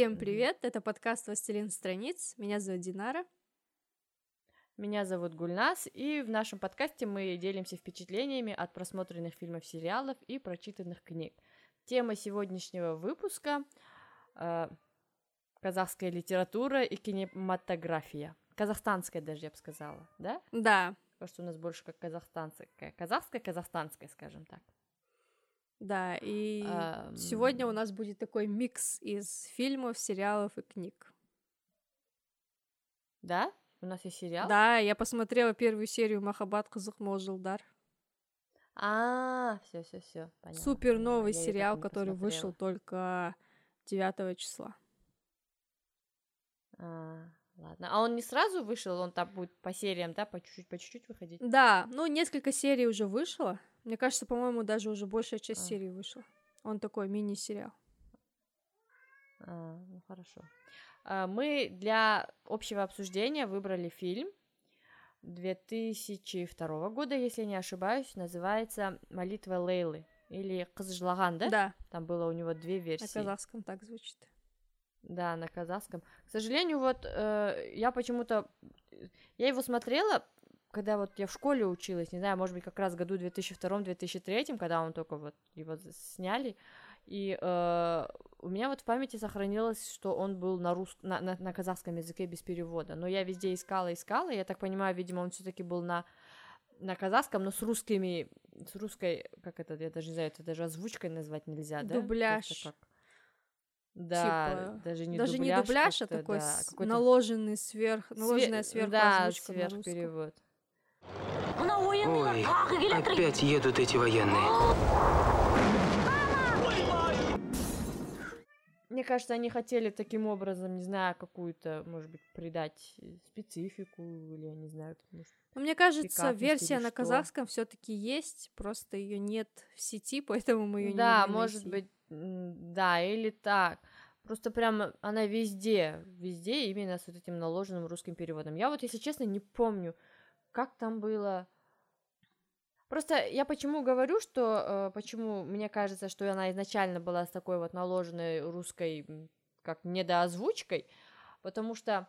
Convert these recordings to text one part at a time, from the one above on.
Всем привет, это подкаст «Властелин страниц», меня зовут Динара. Меня зовут Гульнас, и в нашем подкасте мы делимся впечатлениями от просмотренных фильмов, сериалов и прочитанных книг. Тема сегодняшнего выпуска э, казахская литература и кинематография. Казахстанская даже, я бы сказала, да? Да. Потому что у нас больше как казахстанская, казахская, казахстанская, скажем так. Да, и um... сегодня у нас будет такой микс из фильмов, сериалов и книг. Да? У нас есть сериал? Да, я посмотрела первую серию Махабат Кызык Молжилдар. А, все, все, все. Супер новый я сериал, который вышел только 9 числа. А, ладно. А он не сразу вышел, он там будет по сериям, да, по чуть-чуть, по чуть-чуть выходить? Да, ну несколько серий уже вышло. Мне кажется, по-моему, даже уже большая часть а. серии вышла. Он такой мини-сериал. А, ну хорошо. А, мы для общего обсуждения выбрали фильм 2002 года, если не ошибаюсь, называется «Молитва Лейлы» или «Кызжлаган», да? Да. Там было у него две версии. На казахском так звучит. Да, на казахском. К сожалению, вот э, я почему-то... Я его смотрела когда вот я в школе училась, не знаю, может быть, как раз в году 2002-2003, когда он только вот его сняли, и э, у меня вот в памяти сохранилось, что он был на, рус... на, на, на казахском языке без перевода, но я везде искала, искала, я так понимаю, видимо, он все-таки был на на казахском, но с русскими, с русской, как это, я даже не знаю, это даже озвучкой назвать нельзя, да? Дубляж. Как... Да, типа, даже не даже дубляж, не дубляж, а такой да, наложенный сверх, наложенная сверху да, озвучка сверх перевод. Ой, опять едут эти военные. Мне кажется, они хотели таким образом, не знаю, какую-то, может быть, придать специфику, или я не знаю. Может, Но мне кажется, версия на казахском все-таки есть, просто ее нет в сети, поэтому мы ее да, не Да, может быть, да, или так. Просто прям она везде, везде именно с вот этим наложенным русским переводом. Я вот, если честно, не помню, как там было. Просто я почему говорю, что э, почему мне кажется, что она изначально была с такой вот наложенной русской как недоозвучкой, потому что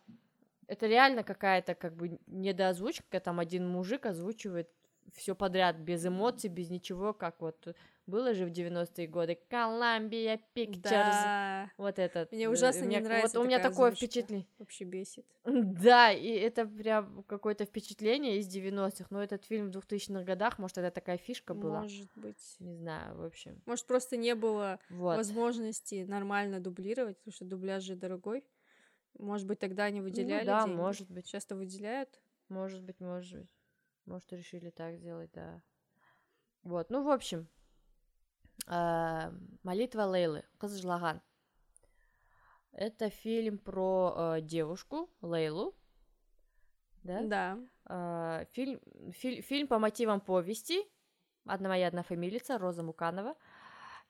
это реально какая-то как бы недоозвучка, там один мужик озвучивает все подряд, без эмоций, без ничего, как вот было же в 90-е годы. Columbia Pictures. Да. Вот этот. Мне ужасно мне, не нравится. Вот у меня такое впечатление. Вообще бесит. Да, и это прям какое-то впечатление из 90-х. Но этот фильм в 2000-х годах, может, это такая фишка была. Может быть. Не знаю, в общем. Может, просто не было вот. возможности нормально дублировать, потому что дубляж же дорогой. Может быть, тогда они выделяли ну, да, деньги. может быть. Часто выделяют. Может быть, может быть. Может, решили так сделать, да. Вот, ну, в общем, э, «Молитва Лейлы», «Кызжлаган». Это фильм про э, девушку Лейлу, да? Да. Э, фильм, фильм, фильм по мотивам повести «Одна моя одна фамилица» Роза Муканова.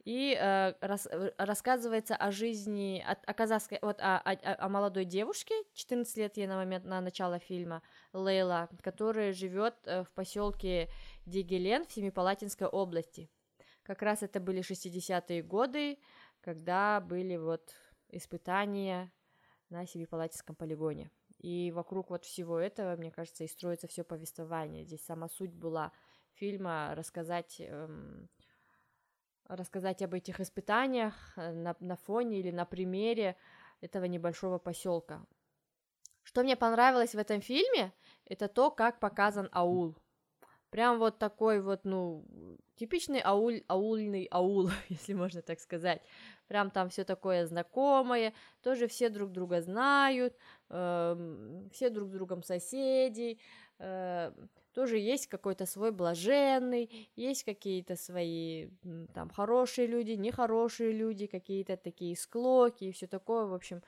И э, рас, рассказывается о жизни, о, о казахской, вот о, о, о молодой девушке, 14 лет ей на момент на начало фильма, Лейла, которая живет э, в поселке Дигелен в Семипалатинской области. Как раз это были 60-е годы, когда были вот испытания на Семипалатинском полигоне. И вокруг вот всего этого, мне кажется, и строится все повествование. Здесь сама суть была фильма рассказать эм, рассказать об этих испытаниях э, на, на фоне или на примере этого небольшого поселка. Что мне понравилось в этом фильме, это то, как показан аул. Прям вот такой вот, ну, типичный ауль, аульный аул, если можно так сказать. Прям там все такое знакомое, тоже все друг друга знают, э, все друг с другом соседи, э, тоже есть какой-то свой блаженный, есть какие-то свои там хорошие люди, нехорошие люди, какие-то такие склоки и все такое, в общем,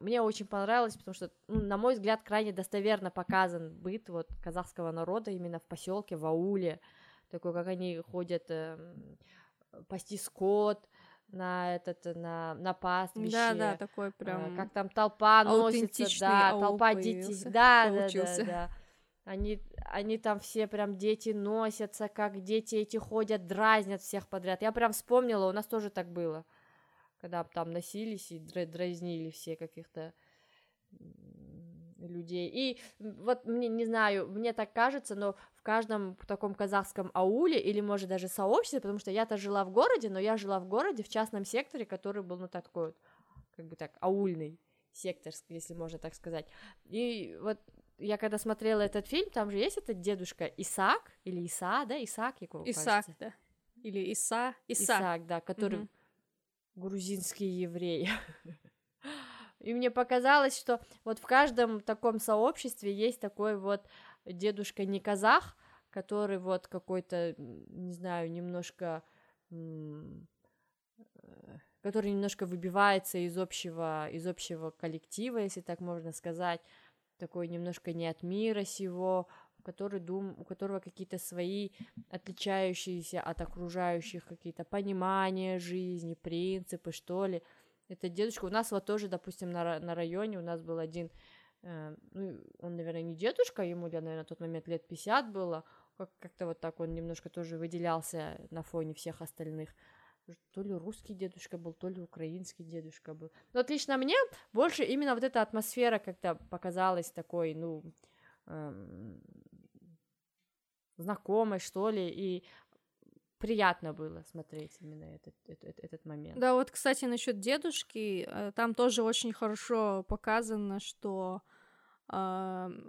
мне очень понравилось, потому что, ну, на мой взгляд, крайне достоверно показан быт вот казахского народа именно в поселке, в ауле, такой, как они ходят э, пасти скот, на этот на на пастбище. Да, да, такой прям. Э, как там толпа носится, да, толпа детей, да, да, да, да. Они, они там все прям дети носятся, как дети эти ходят, дразнят всех подряд. Я прям вспомнила, у нас тоже так было. Когда там носились и дразнили все каких-то людей. И вот мне, не знаю, мне так кажется, но в каждом таком казахском ауле или, может, даже сообществе, потому что я-то жила в городе, но я жила в городе в частном секторе, который был, ну, такой вот, как бы так, аульный сектор, если можно так сказать. И вот я когда смотрела этот фильм, там же есть этот дедушка Исаак, или Иса, да, Исаак его, Исаак, кажется. да. Или Иса, Иса. Исаак, да, который угу. Грузинский еврей. И мне показалось, что вот в каждом таком сообществе есть такой вот дедушка не казах, который вот какой-то, не знаю, немножко э, который немножко выбивается из общего, из общего коллектива, если так можно сказать, такой немножко не от мира сего, который дум, у которого какие-то свои отличающиеся от окружающих какие-то понимания жизни, принципы, что ли. Это дедушка. У нас вот тоже, допустим, на, на районе у нас был один, э, ну, он, наверное, не дедушка, ему, я, наверное, на тот момент лет 50 было, как- как-то вот так он немножко тоже выделялся на фоне всех остальных. То ли русский дедушка был, то ли украинский дедушка был. Но вот лично мне больше именно вот эта атмосфера как-то показалась такой, ну, эм, знакомой, что ли, и приятно было смотреть именно этот, этот, этот момент. Да, вот, кстати, насчет дедушки, э, там тоже очень хорошо показано, что э,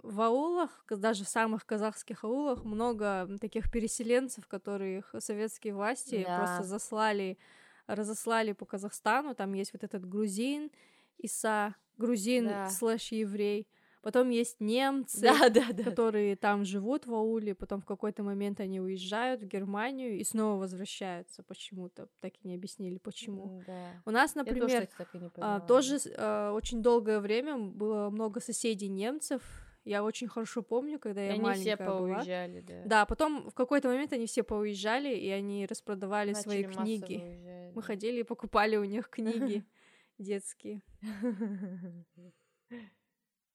в аулах, даже в самых казахских аулах, много таких переселенцев, которых советские власти да. просто заслали, разослали по Казахстану. Там есть вот этот грузин, Иса, грузин да. слэш еврей. Потом есть немцы, да, да, да. которые там живут в ауле, потом в какой-то момент они уезжают в Германию и снова возвращаются почему-то. Так и не объяснили, почему. Да. У нас, например, Я тоже, кстати, а, тоже а, очень долгое время было много соседей немцев, я очень хорошо помню, когда я и маленькая они все поуезжали, была. да. Да, потом в какой-то момент они все поуезжали, и они распродавали Начали свои книги. Уезжать, Мы ходили и покупали у них книги детские.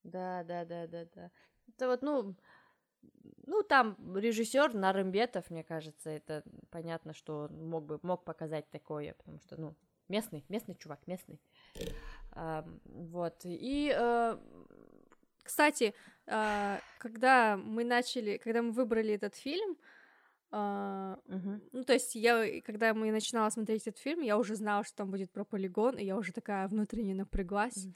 Да, да, да, да, да. Это вот, ну, ну, там режиссер Нарымбетов, мне кажется, это понятно, что он мог бы мог показать такое, потому что, ну, местный, местный чувак, местный. А, вот. И э... кстати, э, когда мы начали, когда мы выбрали этот фильм, Uh, uh-huh. Ну, то есть я, когда мы начинала смотреть этот фильм, я уже знала, что там будет про полигон, и я уже такая внутренне напряглась. Uh-huh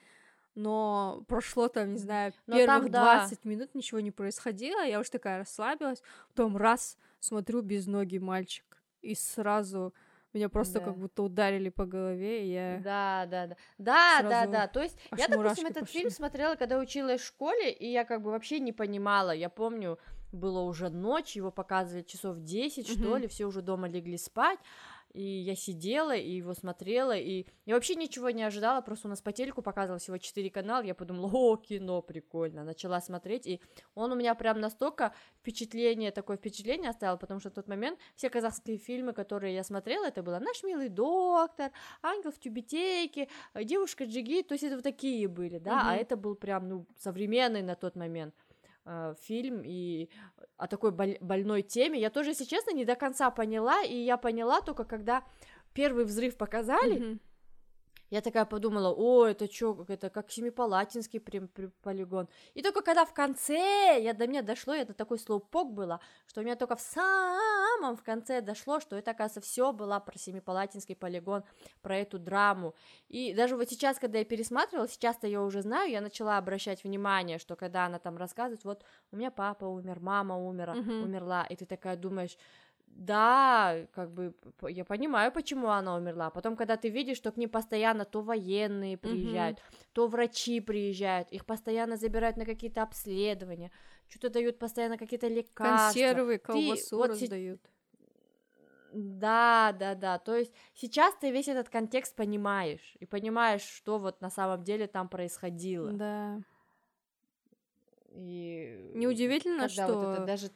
но прошло там, не знаю, но первых там, да. 20 минут ничего не происходило, я уж такая расслабилась, потом раз смотрю без ноги мальчик, и сразу меня просто да. как будто ударили по голове, и я... Да, да, да. Да, да, да. То есть я, допустим, этот пошли. фильм смотрела, когда училась в школе, и я как бы вообще не понимала. Я помню, было уже ночь, его показывали часов 10, mm-hmm. что ли, все уже дома легли спать и я сидела и его смотрела, и я вообще ничего не ожидала, просто у нас по телеку показывал всего 4 канала, я подумала, о, кино, прикольно, начала смотреть, и он у меня прям настолько впечатление, такое впечатление оставил, потому что в тот момент все казахские фильмы, которые я смотрела, это было «Наш милый доктор», «Ангел в тюбетейке», «Девушка Джиги», то есть это вот такие были, да, угу. а это был прям, ну, современный на тот момент э, фильм и о такой боль- больной теме. Я тоже, если честно, не до конца поняла, и я поняла только когда первый взрыв показали. Mm-hmm. Я такая подумала, о, это что, это как Семипалатинский при, при, полигон. И только когда в конце я до меня дошло, это такой слоупок было, что у меня только в самом в конце дошло, что это, оказывается, все было про Семипалатинский полигон, про эту драму. И даже вот сейчас, когда я пересматривала, сейчас-то я уже знаю, я начала обращать внимание, что когда она там рассказывает, вот у меня папа умер, мама умерла, mm-hmm. умерла, и ты такая думаешь, да, как бы я понимаю, почему она умерла. Потом, когда ты видишь, что к ним постоянно то военные приезжают, mm-hmm. то врачи приезжают, их постоянно забирают на какие-то обследования, что-то дают постоянно какие-то лекарства. Консервы, колбасу ты, вот, раздают. Да, да, да. То есть сейчас ты весь этот контекст понимаешь и понимаешь, что вот на самом деле там происходило. Да. И неудивительно, что вот даже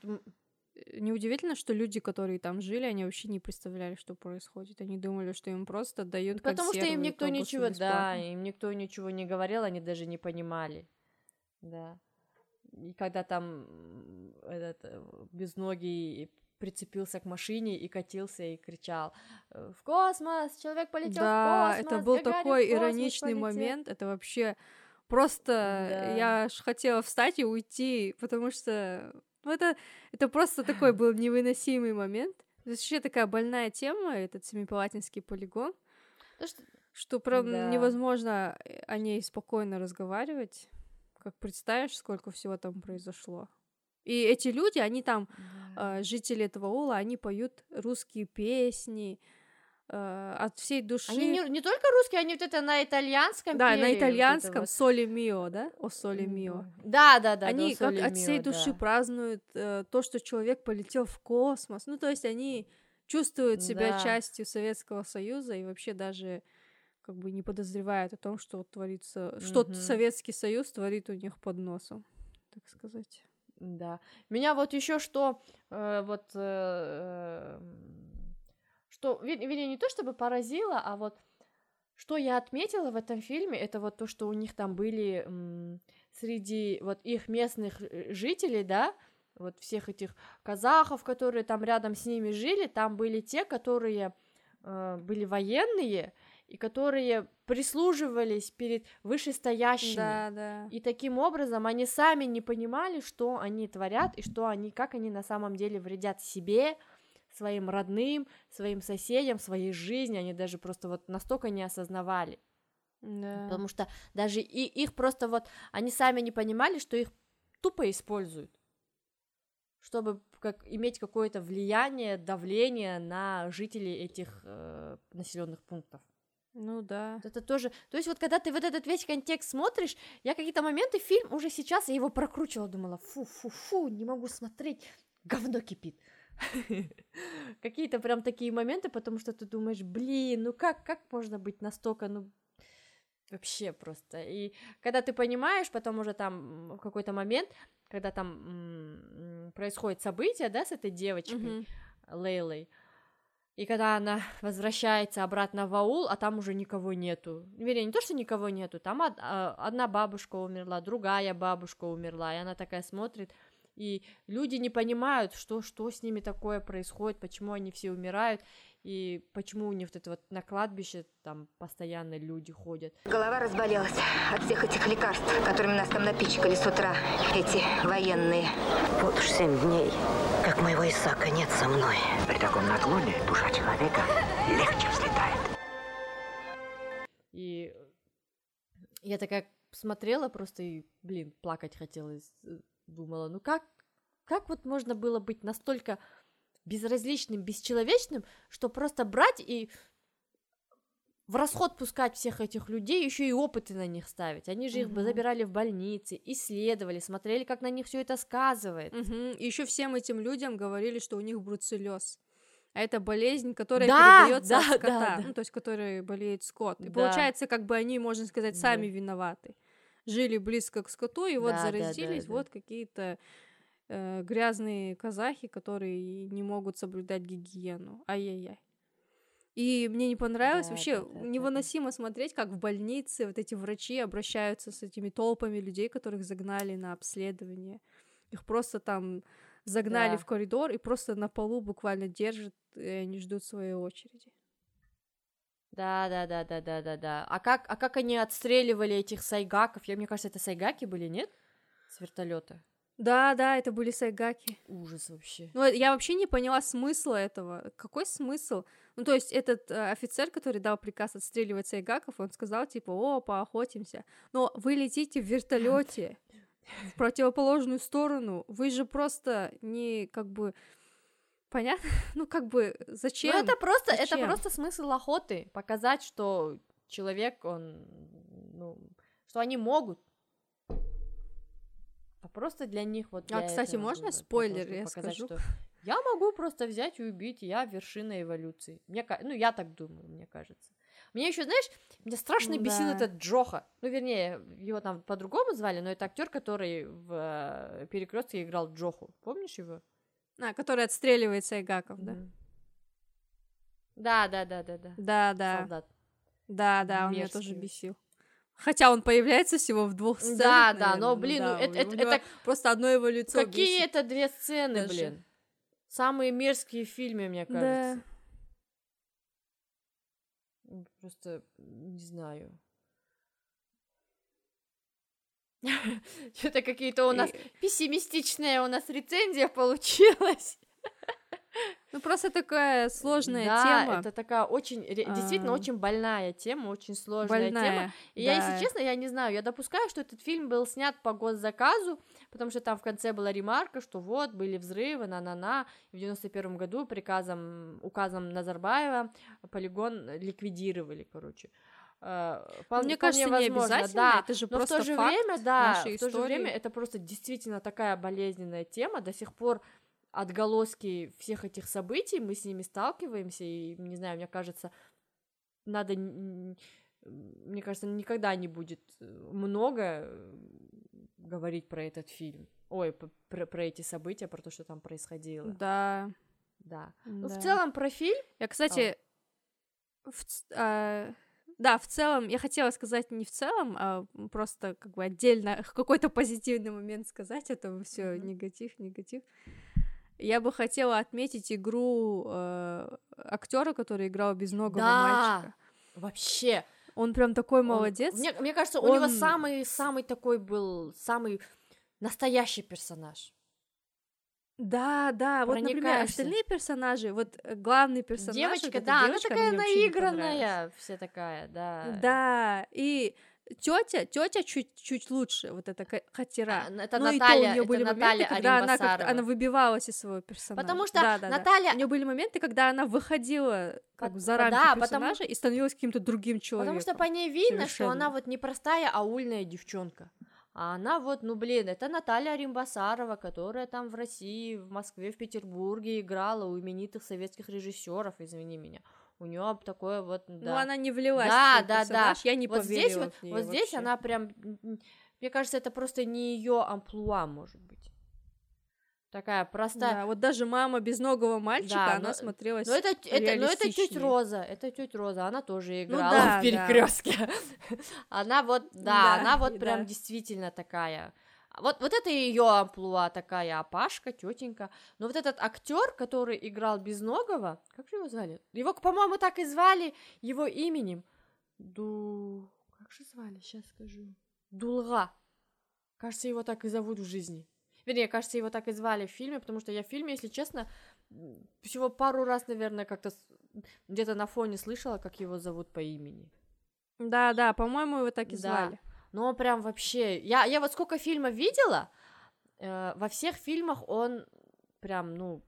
неудивительно, что люди, которые там жили, они вообще не представляли, что происходит. Они думали, что им просто дают Потому что им никто ничего, да, им никто ничего не говорил, они даже не понимали. Да. И когда там этот э, безногий прицепился к машине и катился и кричал «Э, «В космос! Человек полетел да, в космос! это был Гагарин такой ироничный полетел!» момент, это вообще просто Да. я аж хотела встать и уйти, потому что ну, это, это просто такой был невыносимый момент. То есть Вообще такая больная тема, этот Семипалатинский полигон, То, что- что прям Да. невозможно э, о ней спокойно разговаривать. Как представишь, сколько всего там произошло. И эти люди, они там э, жители этого Ула, они поют русские песни э, от всей души. Они не, не только русские, они вот это на итальянском да, пели, на итальянском вот. соли мио, да? О соли мио. Да, да, да. они как от всей души да. празднуют э, то, что человек полетел в космос. Ну, то есть они чувствуют себя Да. частью Советского Союза и вообще даже как бы не подозревают о том, что вот творится, что Мгм. Советский Союз творит у них под носом, так сказать. Да. Меня вот еще что, э, вот, э, что, вер- вернее, не то чтобы поразило, а вот что я отметила в этом фильме, это вот то, что у них там были м, среди вот их местных э, жителей, да, вот всех этих казахов, которые там рядом с ними жили, там были те, которые э, были военные и которые прислуживались перед вышестоящими. Да, да. И таким образом они сами не понимали, что они творят и что они, как они на самом деле вредят себе, своим родным, своим соседям, своей жизни. Они даже просто вот настолько не осознавали. Да. Потому что даже и их просто вот, они сами не понимали, что их тупо используют, чтобы как, иметь какое-то влияние, давление на жителей этих населенных пунктов. Ну да. Вот Это тоже. То есть, вот когда ты вот этот весь контекст смотришь, я какие-то моменты фильм уже сейчас я его прокручивала, думала, фу, фу, фу, не могу смотреть, говно кипит. Какие-то прям такие моменты, потому что ты думаешь, блин, ну как, как можно быть настолько, ну вообще просто. И когда ты понимаешь, потом уже там в какой-то момент, когда там происходит событие, да, с этой девочкой, Мгм. Лейлой. И когда она возвращается обратно в аул, а там уже никого нету. Вернее, не то, что никого нету, там од- а, одна бабушка умерла, другая бабушка умерла, и она такая смотрит, и люди не понимают, что, что с ними такое происходит, почему они все умирают, и почему у них вот это вот на кладбище там постоянно люди ходят. Голова разболелась от всех этих лекарств, которыми нас там напичкали с утра эти военные. Вот уж семь дней, как моего Исака нет со мной. При таком наклоне душа человека легче взлетает. И я такая смотрела просто и, блин, плакать хотелось. Думала, ну как, как вот можно было быть настолько безразличным, бесчеловечным, что просто брать и в расход пускать всех этих людей, еще и опыты на них ставить. Они же их бы Мгм. забирали в больницы, исследовали, смотрели, как на них все это сказывает. И еще всем этим людям говорили, что у них бруцеллез. А это болезнь, которая Да, передается да, от да, скота, да. ну, то есть, которой болеет скот. И Да. получается, как бы они, можно сказать, сами Да. виноваты. Жили близко к скоту, и вот Да, да, да, заразились да. вот какие-то э, грязные казахи, которые не могут соблюдать гигиену. Ай-яй-яй. И мне не понравилось Да, вообще да, да, да, да. невыносимо смотреть, как в больнице вот эти врачи обращаются с этими толпами людей, которых загнали на обследование. Их просто там загнали Да. в коридор и просто на полу буквально держат, и они ждут своей очереди. Да, да, да, да, да, да, да. А как, а как они отстреливали этих сайгаков? Я, мне кажется, это сайгаки были, нет? С вертолета. Да, да, это были сайгаки. Ужас вообще. Ну, я вообще не поняла смысла этого. Какой смысл? Ну, то есть этот э, офицер, который дал приказ отстреливать сайгаков, он сказал, типа, о, поохотимся. Но вы летите в вертолете в противоположную сторону. Вы же просто не, как бы, понятно? Ну, как бы, зачем? Ну, это просто, это Зачем? просто смысл охоты. Показать, что человек, он, ну, что они могут. А просто для них вот. А, для кстати, этого можно спойлер, я показать, скажу? что Я могу просто взять и убить, я вершина эволюции. Мне, ну, я так думаю, мне кажется. Мне еще, знаешь, меня страшно Ну бесил да. этот Джоха. Ну, вернее, его там по-другому звали, но это актер, который в перекрестке играл Джоху. Помнишь его? А, который отстреливает сайгаков, да? Да, да, да, да, да. Да, да. Солдат. Да, да, он меня тоже бесил. Хотя он появляется всего в двух сценах. Да, да, наверное, но, ну блин, ну, да, это, у это, него это просто одно его лицо какие бесит. это две сцены, даже. блин? Самые мерзкие фильмы, мне Да. кажется. М, Просто не знаю. Что-то какие-то у нас И- пессимистичная у нас рецензия получилась. Ну, просто такая сложная да, тема. это такая очень, действительно А. очень больная тема, очень сложная тема. больная. И я, да. если честно, я не знаю, я допускаю, что этот фильм был снят по госзаказу, потому что там в конце была ремарка, что вот, были взрывы, на-на-на, и в 91 году приказом, указом Назарбаева полигон ликвидировали, короче. Э, Мне вполне кажется, не возможно, обязательно, да. это же Но просто в то же факт время, да, нашей в то же время это просто действительно такая болезненная тема, до сих пор отголоски всех этих событий, мы с ними сталкиваемся, и, не знаю, мне кажется, надо, мне кажется, никогда не будет э, много э, говорить про этот фильм, ой, про, про эти события, про то, что там происходило, Да. да. Ну, в да. целом, про фильм, Я, кстати, в ц- а, да, в целом, я хотела сказать не в целом, а просто как бы отдельно какой-то позитивный момент сказать, а то все Мгм. негатив, негатив. Я бы хотела отметить игру актера, который играл безногого Да. мальчика. вообще, Он прям такой он- молодец. мне, мне кажется, у него Он- самый, самый такой был, самый настоящий персонаж. Да, да, вот, например, остальные персонажи, вот э, главный персонаж, девочка, да, девочка, она такая не наигранная, вся такая, да. Да, и тетя, тетя чуть-чуть лучше, вот эта Хатира. А, это Ну, и то Наталья- у нее это были Наталья моменты, когда она она выбивалась из своего персонажа. Потому что Да, да, да. Наталья, У нее были моменты, когда она выходила как бы за рамки да, потому- персонажа и становилась каким-то другим человеком. потому что по ней видно, что Совершенно. она вот непростая аульная девчонка. А она вот, ну блин, это Наталья Римбасарова, которая там в России, в Москве, в Петербурге играла у именитых советских режиссеров, извини меня. У нее такое вот, Ну, да. она не влилась Да, в да, да. я не вот поверила здесь вот, вот здесь вообще. она прям, мне кажется, это просто не ее амплуа, может быть. Такая простая. Да, вот даже мама безногого мальчика, Да, она но- смотрелась Но это, это, но это реалистичнее. Роза, это тетя Роза, она тоже играла Ну да, в перекрестке. Она вот, да, Да, она вот прям да. действительно такая. Вот, вот это ее амплуа такая опашка, тетенька. Но вот этот актер, который играл Безногого, как же его звали? Его, по-моему, так и звали его именем. Ду... Как же звали? Сейчас скажу. Дулга. Кажется, его так и зовут в жизни. Вернее, кажется, его так и звали в фильме, потому что я в фильме, если честно, всего пару раз, наверное, как-то где-то на фоне слышала, как его зовут по имени. Да, да, по-моему, его так и Да. звали. Но прям вообще... Я, я вот сколько фильмов видела, э, во всех фильмах он прям, ну...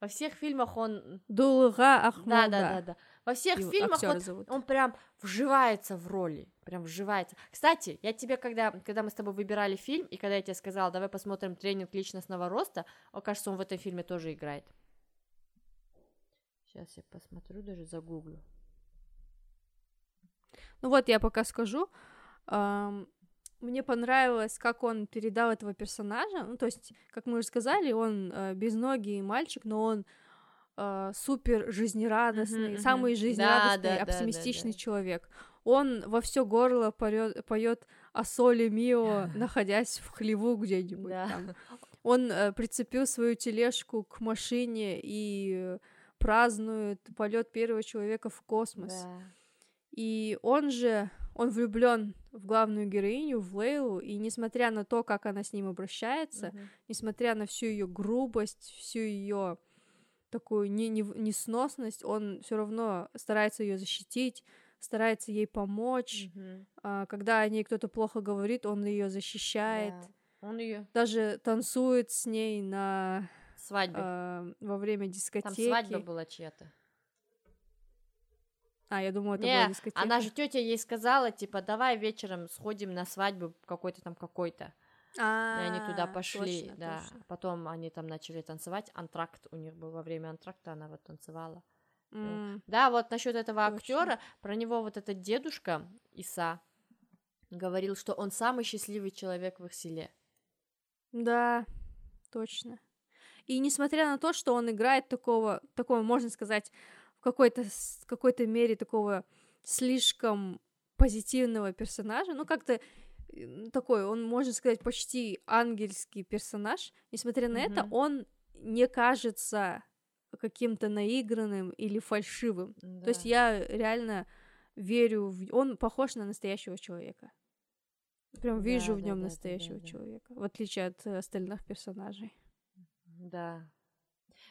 Во всех фильмах он... Дулга Да, Ахмада. да, да, да. Во всех Его фильмах вот зовут. он прям вживается в роли, прям вживается. Кстати, я тебе, когда, когда мы с тобой выбирали фильм, и когда я тебе сказала, давай посмотрим тренинг личностного роста, о, кажется, он в этом фильме тоже играет. Сейчас я посмотрю, даже загуглю. Ну вот, я пока скажу. Мне понравилось, как он передал этого персонажа. Ну, то есть, как мы уже сказали, он э, безногий мальчик, но он э, супер жизнерадостный, самый жизнерадостный, Да, да, да, оптимистичный да, да. человек. Он во все горло поет о соли Мио, находясь в хлеву где-нибудь Да. там. Он э, прицепил свою тележку к машине и празднует полет первого человека в космос. Да. И он же, он влюблен в главную героиню, в Лейлу, и несмотря на то, как она с ним обращается, Мгм. несмотря на всю ее грубость, всю ее такую не- не- несносность, он все равно старается ее защитить, старается ей помочь. А, Когда о ней кто-то плохо говорит, он ее защищает. Да. Он ее Даже танцует с ней на свадьбе. а, во время Там дискотеки. свадьба была чья-то. А, я думала, это Не, была дискотека. она же тетя ей сказала, типа, давай вечером сходим на свадьбу какой-то там какой-то. И они туда А, пошли, точно, да. точно. Потом они там начали танцевать. Антракт у них был во время антракта, она вот танцевала. М, Да, вот насчет этого актера, про него вот этот дедушка Иса говорил, что он самый счастливый человек в их селе. Да, точно. И несмотря на то, что он играет такого, такого, можно сказать, в какой-то какой-то мере такого слишком позитивного персонажа, ну как-то такой, он, можно сказать, почти ангельский персонаж. Несмотря на это, Мгм. он не кажется каким-то наигранным или фальшивым. То есть Да. я реально верю в... Он похож на настоящего человека. Прям Да, вижу в да, нем да, да, настоящего да, да. человека, в отличие от э, остальных персонажей. Да.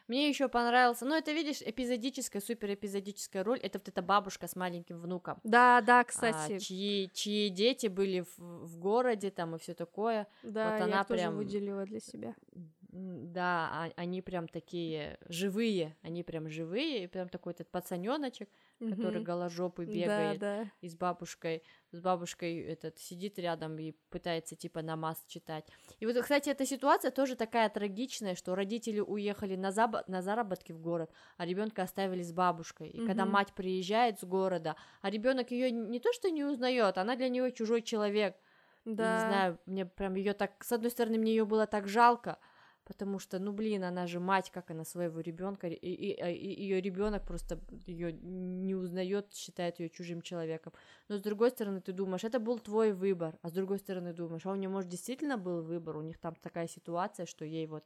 Мне еще понравился, ну это видишь, эпизодическая, супер эпизодическая роль, это вот эта бабушка с маленьким внуком. Да, да, а, кстати, чьи, чьи дети были в, в городе там и все такое. да, вот я она тоже прям- выделила для себя. Да, а- они прям такие живые, они прям живые, и прям такой этот пацаненочек, который Мгм. голожопый Да, бегает, да. и с бабушкой, с бабушкой этот сидит рядом и пытается типа намаз читать. И вот, кстати, эта ситуация тоже такая трагичная, что родители уехали на, забо- на заработки в город, а ребенка оставили с бабушкой. И когда Мгм. мать приезжает с города, а ребенок ее не то что не узнает, она для него чужой человек. Да. Не знаю, мне прям ее так, с одной стороны, мне ее было так жалко, потому что, ну блин, она же мать, как она своего ребенка, и, ее ребенок просто ее не узнает, считает ее чужим человеком. Но с другой стороны, ты думаешь, это был твой выбор, а с другой стороны думаешь, а у нее, может, действительно был выбор, у них там такая ситуация, что ей вот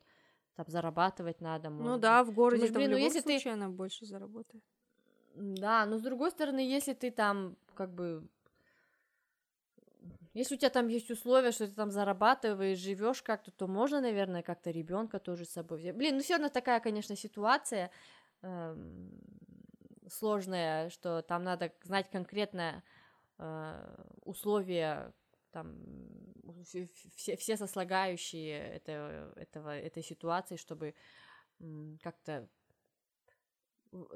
там зарабатывать надо. Ну может да, быть. в городе Думаешь, там блин, в ну любом если ты- случае она больше заработает. Да, но с другой стороны, если ты там как бы если у тебя там есть условия, что ты там зарабатываешь, живешь как-то, то можно, наверное, как-то ребенка тоже с собой взять. Блин, ну все равно такая, конечно, ситуация эм, сложная, что там надо знать конкретно э, условия, там все, все, сослагающие это, этого, этой ситуации, чтобы как-то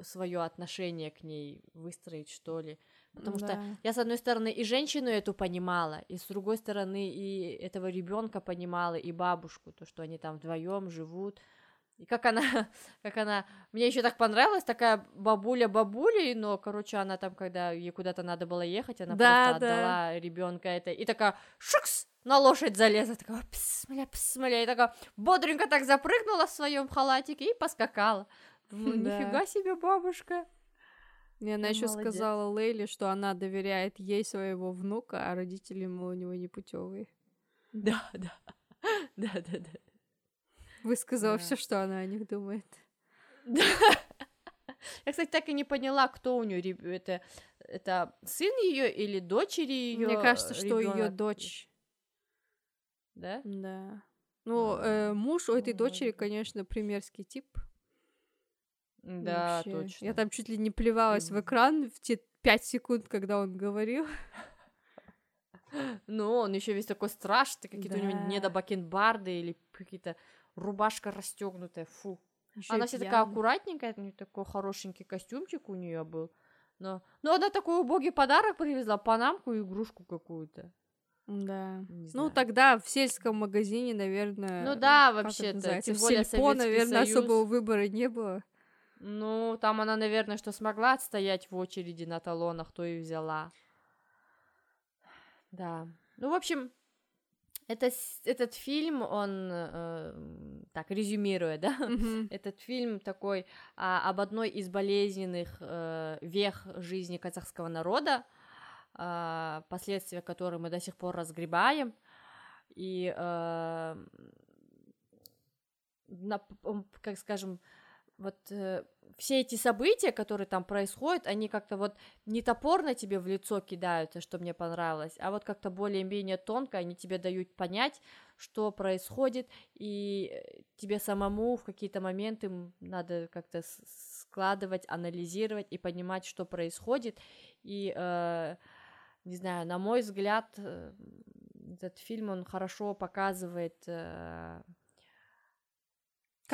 свое отношение к ней выстроить, что ли. Потому что Да. я, с одной стороны, и женщину эту понимала, и с другой стороны, и этого ребенка понимала, и бабушку, то, что они там вдвоем живут. И как она, как она, мне еще так понравилась такая бабуля бабулей, но, короче, она там, когда ей куда-то надо было ехать, она Да, просто да. отдала ребенка это, и такая шукс, на лошадь залезла, такая псмля, псмля, и такая бодренько так запрыгнула в своем халатике и поскакала. Думаю, нифига себе бабушка. И она еще сказала Лейле, что она доверяет ей своего внука, а родители, мол, у него не путевые. Да, да, да, да, да. Высказала все, что она о них думает. Да. Я, кстати, так и не поняла, кто у нее это, это сын ее или дочери ее. Мне кажется, что ее дочь. Да? Да. Ну, э, муж у этой Ну, дочери, конечно, примерский тип. Да, Вообще. точно. Я там чуть ли не плевалась в Мгм. экран в те пять секунд, когда он говорил. Ну, он еще весь такой страшный, какие-то у него Да. недобакенбарды или какие-то рубашка расстегнутая, фу. Ещё она вся такая пьяный. аккуратненькая, у нее такой хорошенький костюмчик у нее был. Но, но она такой убогий подарок привезла, панамку и игрушку какую-то. Да. Не Ну, знаю. тогда в сельском магазине, наверное... Ну да, вообще-то, в сельпо, наверное, Союз. особого выбора не было. Ну, там она, наверное, что смогла отстоять в очереди на талонах, то и взяла. Да. Ну, в общем, это, этот фильм, он, э, м, так, резюмируя, да, этот фильм такой а, об одной из болезненных э, вех жизни казахского народа, а, последствия которой мы до сих пор разгребаем. И, э, на- как скажем, вот э, все эти события, которые там происходят, они как-то вот не топорно тебе в лицо кидаются, что мне понравилось, а вот как-то более-менее тонко они тебе дают понять, что происходит, и э, тебе самому в какие-то моменты надо как-то складывать, анализировать и понимать, что происходит. И, э, не знаю, на мой взгляд, э, этот фильм, он хорошо показывает... э,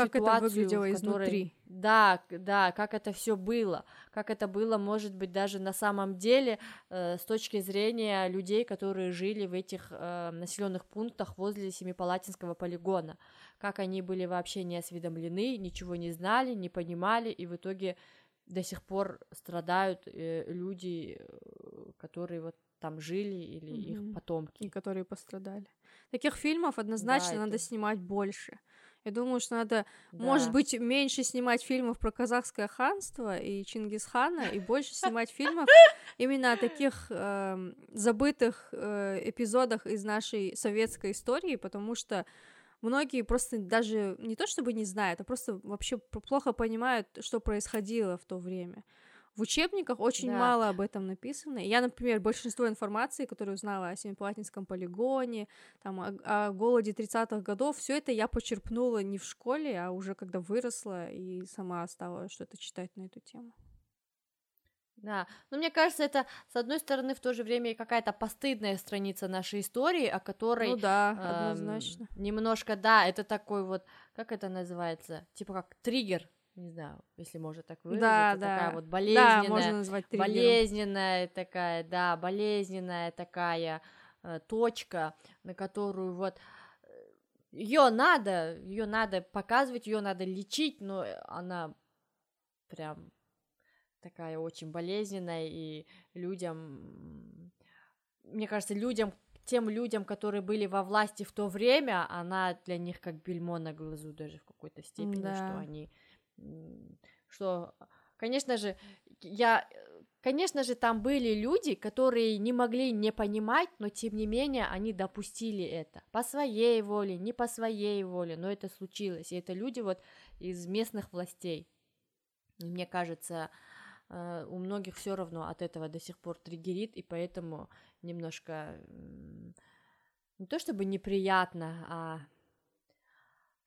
Как это ситуацию, выглядело в которой- изнутри. Да, да, как это все было, как это было, может быть, даже на самом деле э, с точки зрения людей, которые жили в этих населенных пунктах возле Семипалатинского полигона, как они были вообще не осведомлены, ничего не знали, не понимали, и в итоге до сих пор страдают э, люди, э, которые вот там жили или их Мгм. потомки. и которые пострадали. Таких фильмов однозначно Да, надо это- снимать больше. Я думаю, что надо, может Да. быть, меньше снимать фильмов про казахское ханство и Чингисхана, и больше снимать фильмов именно о таких эм, забытых э, эпизодах из нашей советской истории, потому что многие просто даже не то чтобы не знают, а просто вообще плохо понимают, что происходило в то время. В учебниках очень Да. мало об этом написано. Я, например, большинство информации, которую узнала о Семипалатинском полигоне, там, о, о голоде 30-х годов, все это я почерпнула не в школе, а уже когда выросла и сама стала что-то читать на эту тему. Да, но мне кажется, это, с одной стороны, в то же время и какая-то постыдная страница нашей истории, о которой... ну да, эм, однозначно. немножко, да, это такой вот, как это называется, типа как триггер, не знаю, если можно так выразиться, Да, такая да. вот Да, болезненная, можно назвать триггером. болезненная такая, да, болезненная такая э, точка, на которую вот ее надо, ее надо показывать, ее надо лечить, но она прям такая очень болезненная, и людям, мне кажется, людям, тем людям, которые были во власти в то время, она для них как бельмо на глазу даже в какой-то степени, Да. что они, что, конечно же, я, конечно же, там были люди, которые не могли не понимать, но тем не менее они допустили это по своей воле, не по своей воле, но это случилось, и это люди вот из местных властей. И мне кажется, э, у многих все равно от этого до сих пор триггерит, и поэтому немножко не то чтобы неприятно, а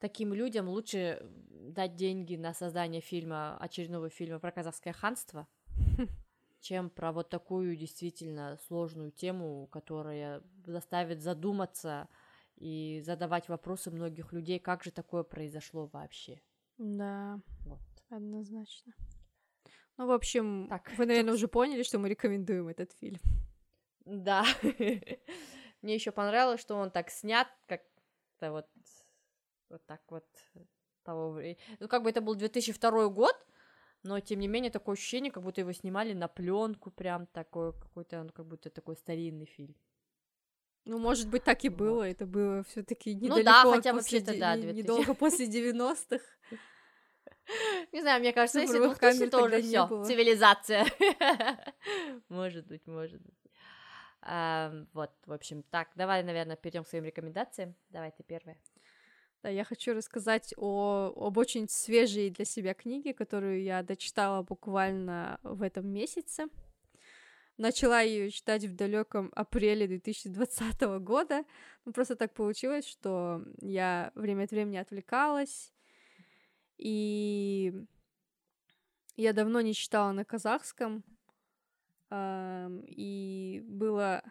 таким людям лучше дать деньги на создание фильма, очередного фильма про казахское ханство, чем про вот такую действительно сложную тему, которая заставит задуматься и задавать вопросы многих людей, как же такое произошло вообще. Да, Вот. однозначно. Ну, в общем, Так, вы, наверное, уже поняли, что мы рекомендуем этот фильм. Да. Мне еще понравилось, что он так снят, как-то вот, вот так вот того вре- Ну, как бы это был 2002 год, но тем не менее такое ощущение, как будто его снимали на пленку, прям такой какой-то, ну, как будто такой старинный фильм. Ну, может быть, так и Вот. было. Это было все-таки Ну недалеко да, от хотя вообще-то да, не- 2000. недолго после 90-х. Не знаю, мне кажется, если Цифровых 2000, камер то тогда уже не все, цивилизация. Может быть, может быть. Вот, в общем, так, давай, наверное, перейдем к своим рекомендациям. Давай ты первая. Да, я хочу рассказать о, об очень свежей для себя книге, которую я дочитала буквально в этом месяце. Начала ее читать в далеком апреле 2020 года. Ну, просто так получилось, что я время от времени отвлекалась, и я давно не читала на казахском, и было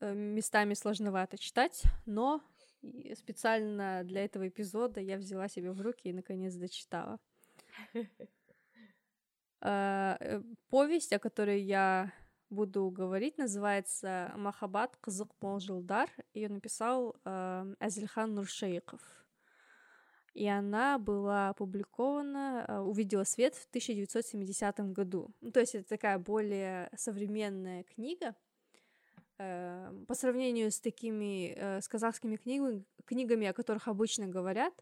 э, местами сложновато читать, но и специально для этого эпизода я взяла себя в руки и наконец дочитала. А, э, Повесть, о которой я буду говорить, называется «Махаббат қызық мол жылдар». Ее написал э, Азельхан Нуршейков. И она была опубликована, э, увидела свет в 1970 году. Ну, то есть это такая более современная книга, по сравнению с такими, э, с казахскими книгами, книгами, о которых обычно говорят,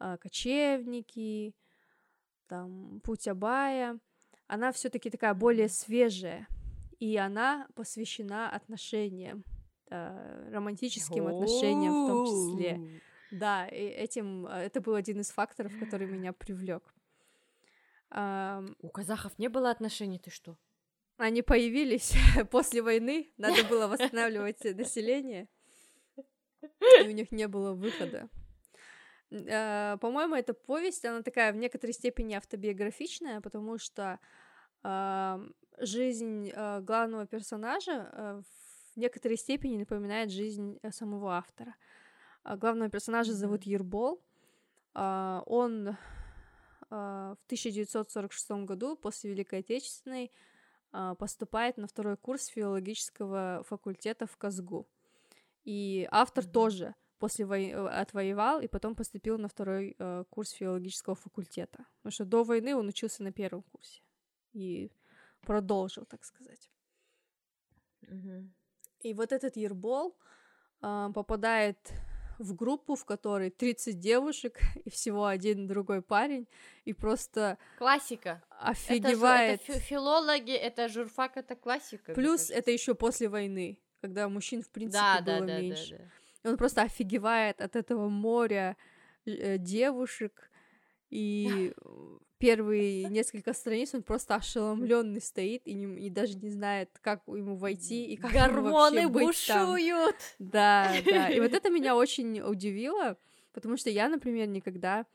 э, «Кочевники», там, «Путь Абая», она все таки такая более свежая, и она посвящена отношениям, э, романтическим отношениям в том числе. Да, и этим это был один из факторов, который меня привлек. У казахов не было отношений, ты что? Они появились после войны, надо было восстанавливать население, и у них не было выхода. Э, По-моему, эта повесть, она такая в некоторой степени автобиографичная, потому что жизнь э, главного персонажа э, в некоторой степени напоминает жизнь самого автора. А Главного персонажа зовут Ербол. А, Он в 1946 году после Великой Отечественной поступает на второй курс филологического факультета в Казгу. И автор тоже после вой... э, отвоевал и потом поступил на второй э, курс филологического факультета. Потому что до войны он учился на первом курсе и продолжил, так сказать. И вот этот Ербол а, попадает в группу, в которой 30 девушек и всего один другой парень, и просто Классика. Это, офигевает. это фи- филологи, это журфак, это классика. Плюс это еще после войны, когда мужчин в принципе да, было да, да, меньше. да, да. и он просто офигевает от этого моря э, девушек, и первые несколько страниц он просто ошеломленный стоит и, не, и даже не знает, как ему войти и как Гормоны ему вообще быть там. бушуют! Да, да. И вот это меня очень удивило, потому что я, например, никогда...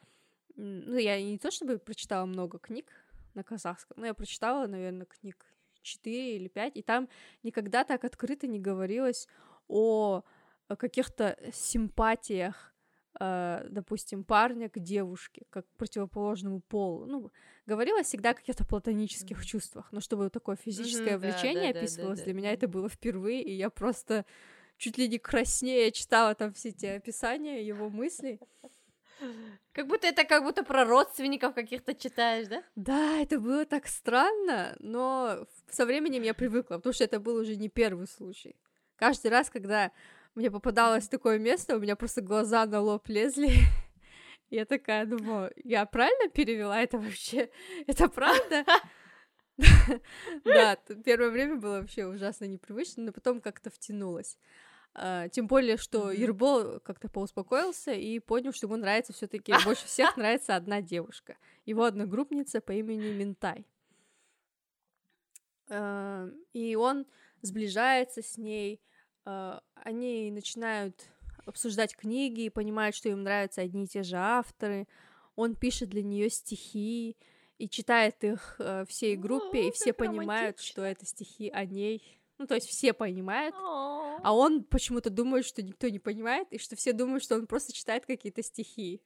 Ну, я не то чтобы прочитала много книг на казахском, но я прочитала, наверное, книг 4 или 5, и там никогда так открыто не говорилось о каких-то симпатиях э, допустим, парня к девушке, как к противоположному полу. Ну, говорила всегда о каких-то платонических чувствах, но чтобы такое физическое да, влечение да, описывалось, да, для меня это было впервые, и я просто чуть ли не краснее читала там все эти описания его мыслей. Как будто это как будто про родственников каких-то читаешь, да? Да, это было так странно, но со временем я привыкла, потому что это был уже не первый случай. Каждый раз, когда мне попадалось такое место, у меня просто глаза на лоб лезли. Я такая думаю, я правильно перевела это вообще? Это правда? Да, первое время было вообще ужасно непривычно, но потом как-то втянулась. А, Тем более, что. Ербол как-то поуспокоился и понял, что ему нравится все таки больше всех нравится одна девушка. Его одногруппница по имени Ментай. А, И он сближается с ней, они начинают обсуждать книги и понимают, что им нравятся одни и те же авторы. Он пишет для нее стихи и читает их э, всей группе, и О, все как понимают, романтично. что это стихи о ней. Ну, то есть все понимают, О, а он почему-то думает, что никто не понимает, и что все думают, что он просто читает какие-то стихи.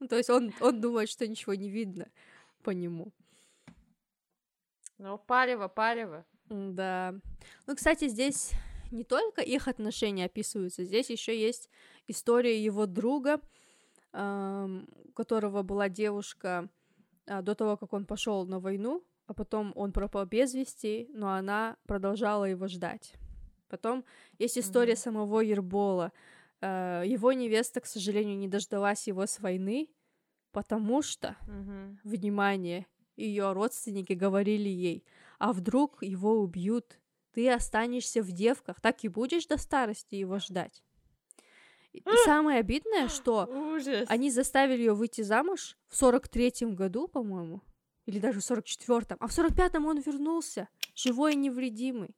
Ну, то есть он, он думает, что ничего не видно по нему. Ну, палево, палево. Да. Ну, кстати, здесь не только их отношения описываются, здесь еще есть история его друга, у которого была девушка а, до того, как он пошел на войну, а потом он пропал без вести, но она продолжала его ждать. Потом есть история Мгм. самого Ербола. А, Его невеста, к сожалению, не дождалась его с войны, потому что Мгм. внимание, ее родственники говорили ей, а вдруг его убьют, ты останешься в девках, так и будешь до старости его ждать. И самое обидное, что Ужас. они заставили ее выйти замуж в сорок третьем году, по-моему, или даже в сорок четвертом, а в сорок пятом он вернулся, живой и невредимый.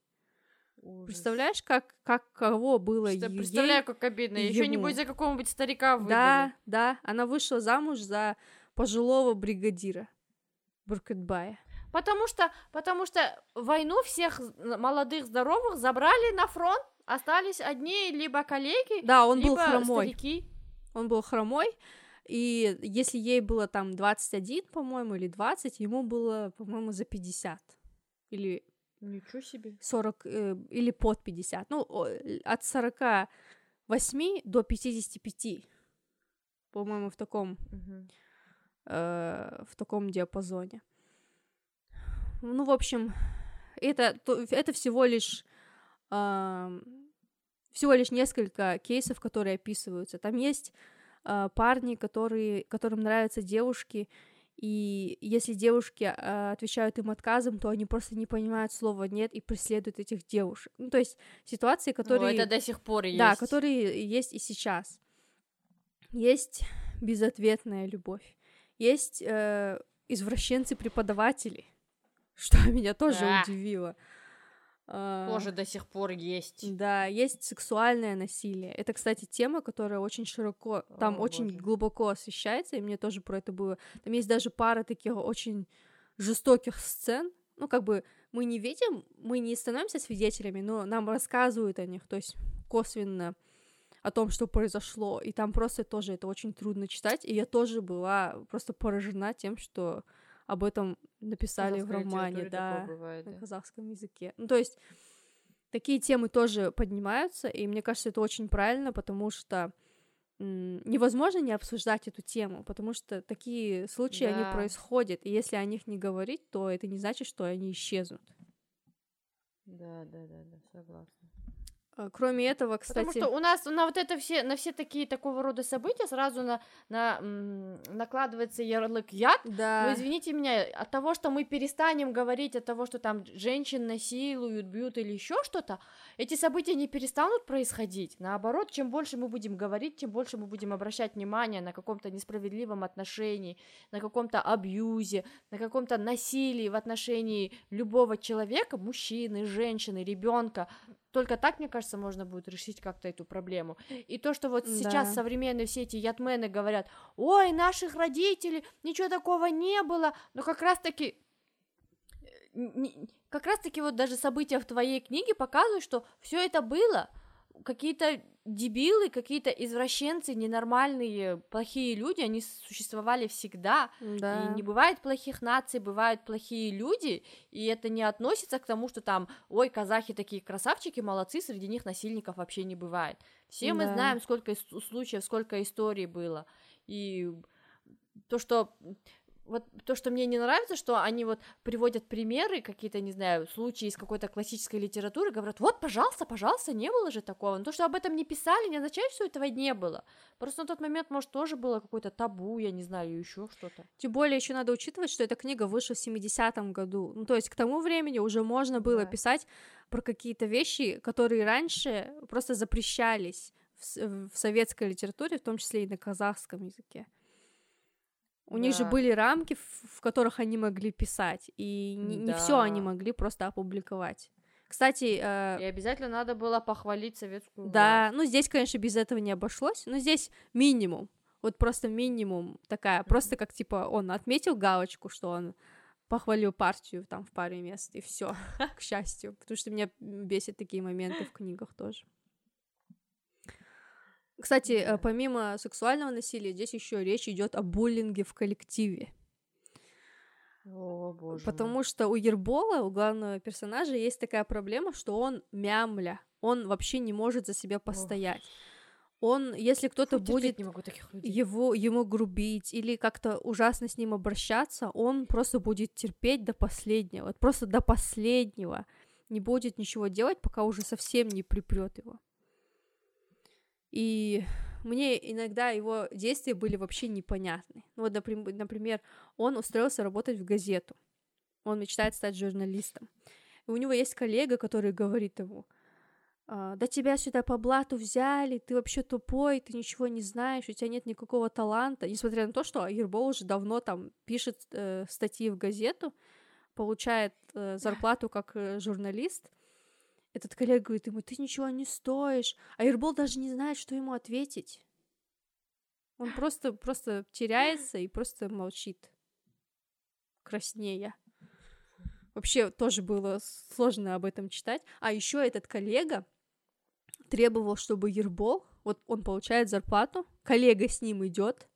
Ужас. Представляешь, как, как кого было Что- ей? Представляю, как обидно. Еще ему. нибудь за какого-нибудь старика выдали. Да, да, она вышла замуж за пожилого бригадира Буркетбая. Потому что, потому что войну всех молодых здоровых забрали на фронт, остались одни либо коллеги, Да, он был либо хромой. старики. Он был хромой, и если ей было там 21, по-моему, или 20, ему было, по-моему, за 50. Или Ничего себе. 40, э, или под 50. Ну, от 48 до 55. По-моему, в таком, э, в таком диапазоне. Ну, в общем, это, то- это всего лишь ам, всего лишь несколько кейсов, которые описываются. Там есть а, парни, которые, которым нравятся девушки, и если девушки а, отвечают им отказом, то они просто не понимают слова нет и преследуют этих девушек. Ну, то есть ситуации, которые... Ну, это до сих пор есть. Да, которые есть и сейчас. Есть безответная любовь. Есть э, извращенцы-преподаватели, что меня тоже Да. удивило. А, Тоже до сих пор есть. Да, есть сексуальное насилие. Это, кстати, тема, которая очень широко, там О, очень боже. глубоко освещается, и мне тоже про это было. Там есть даже пара таких очень жестоких сцен. Ну, как бы мы не видим, мы не становимся свидетелями, но нам рассказывают о них, то есть косвенно о том, что произошло. И там просто тоже это очень трудно читать. И я тоже была просто поражена тем, что об этом написали в романе, да бывает, на да. казахском языке. Ну, то есть такие темы тоже поднимаются, и мне кажется, это очень правильно, потому что невозможно не обсуждать эту тему, потому что такие случаи, Да. они происходят, и если о них не говорить, то это не значит, что они исчезнут. Да, да, да, да, согласна. А, Кроме этого, кстати... Потому что у нас на вот это все, на все такие такого рода события сразу на, на, м, накладывается ярлык яд. Да. Но извините меня, от того, что мы перестанем говорить, от того, что там женщин насилуют, бьют или еще что-то, эти события не перестанут происходить. Наоборот, чем больше мы будем говорить, тем больше мы будем обращать внимание на каком-то несправедливом отношении, на каком-то абьюзе, на каком-то насилии в отношении любого человека, мужчины, женщины, ребенка. Только так, мне кажется, можно будет решить как-то эту проблему. И то, что вот сейчас Да. современные все эти ятмены говорят, ой, наших родителей, ничего такого не было, но как раз-таки э, как раз-таки вот даже события в твоей книге показывают, что все это было. Какие-то дебилы, какие-то извращенцы, ненормальные, плохие люди, они существовали всегда. Да. И не бывает плохих наций, бывают плохие люди, и это не относится к тому, что там, ой, казахи такие красавчики, молодцы, среди них насильников вообще не бывает. Все мы Да. знаем, сколько случаев, сколько историй было. И то, что вот то, что мне не нравится, что они вот приводят примеры, какие-то, не знаю, случаи из какой-то классической литературы, говорят, вот, пожалуйста, пожалуйста, не было же такого. Но то, что об этом не писали, не означает, что этого не было. Просто на тот момент, может, тоже было какое-то табу, я не знаю, еще что-то. Тем более еще надо учитывать, что эта книга вышла в 70-м году. Ну, то есть к тому времени уже можно было Да. писать про какие-то вещи, которые раньше просто запрещались в, в советской литературе, в том числе и на казахском языке. У них же Да. были рамки, в, которых они могли писать, и не, не все они Да. могли просто опубликовать. Кстати, э, И обязательно надо было похвалить советскую да, ну здесь, конечно, без этого не обошлось, но здесь минимум. Вот просто минимум такая, просто как типа он отметил галочку, что он похвалил партию там в паре мест, и все, к счастью, потому что меня бесит такие моменты в книгах тоже. Кстати, э, Да. помимо сексуального насилия, здесь еще речь идет о буллинге в коллективе. О, боже Потому что у Ербола, у главного персонажа, есть такая проблема, что он мямля, он вообще не может за себя постоять. Он, если кто-то будет его, ему грубить или как-то ужасно с ним обращаться, он просто будет терпеть до последнего, вот просто до последнего, не будет ничего делать, пока уже совсем не припрет его. И мне иногда его действия были вообще непонятны. Ну Вот, наприм- например, он устроился работать в газету. Он мечтает стать журналистом. И у него есть коллега, который говорит ему, «А, да тебя сюда по блату взяли, ты вообще тупой, ты ничего не знаешь, у тебя нет никакого таланта. Несмотря на то, что Ербол уже давно там пишет э, статьи в газету, получает э, зарплату как э, журналист, этот коллега говорит ему, ты ничего не стоишь, а Ербол даже не знает, что ему ответить. Он просто, просто теряется и просто молчит, краснея. Вообще тоже было сложно об этом читать. А еще этот коллега требовал, чтобы Ербол, вот он получает зарплату, коллега с ним идет,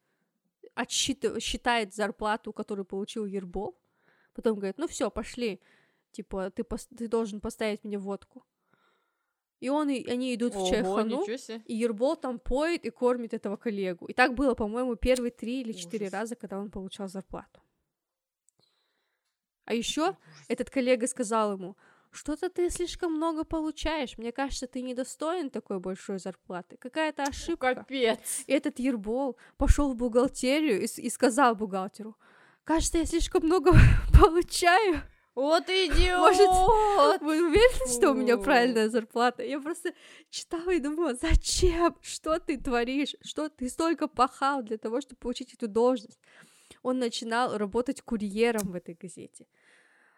отсчитывает, считает зарплату, которую получил Ербол, потом говорит, ну все, пошли, типа, ты, пос- ты должен поставить мне водку. И он, и они идут в Ого, чайхану, ничего себе. и Ербол там поет и кормит этого коллегу. И так было, по-моему, первые три или четыре раза, когда он получал зарплату. А еще этот коллега сказал ему, что-то ты слишком много получаешь, мне кажется, ты недостоин такой большой зарплаты. Какая-то ошибка. Капец. И этот Ербол пошел в бухгалтерию и, и сказал бухгалтеру, кажется, я слишком много получаю. Вот идиот! Вы уверены, что у меня правильная зарплата? Я просто читала и думала, зачем? Что ты творишь? Что ты столько пахал для того, чтобы получить эту должность? Он начинал работать курьером в этой газете.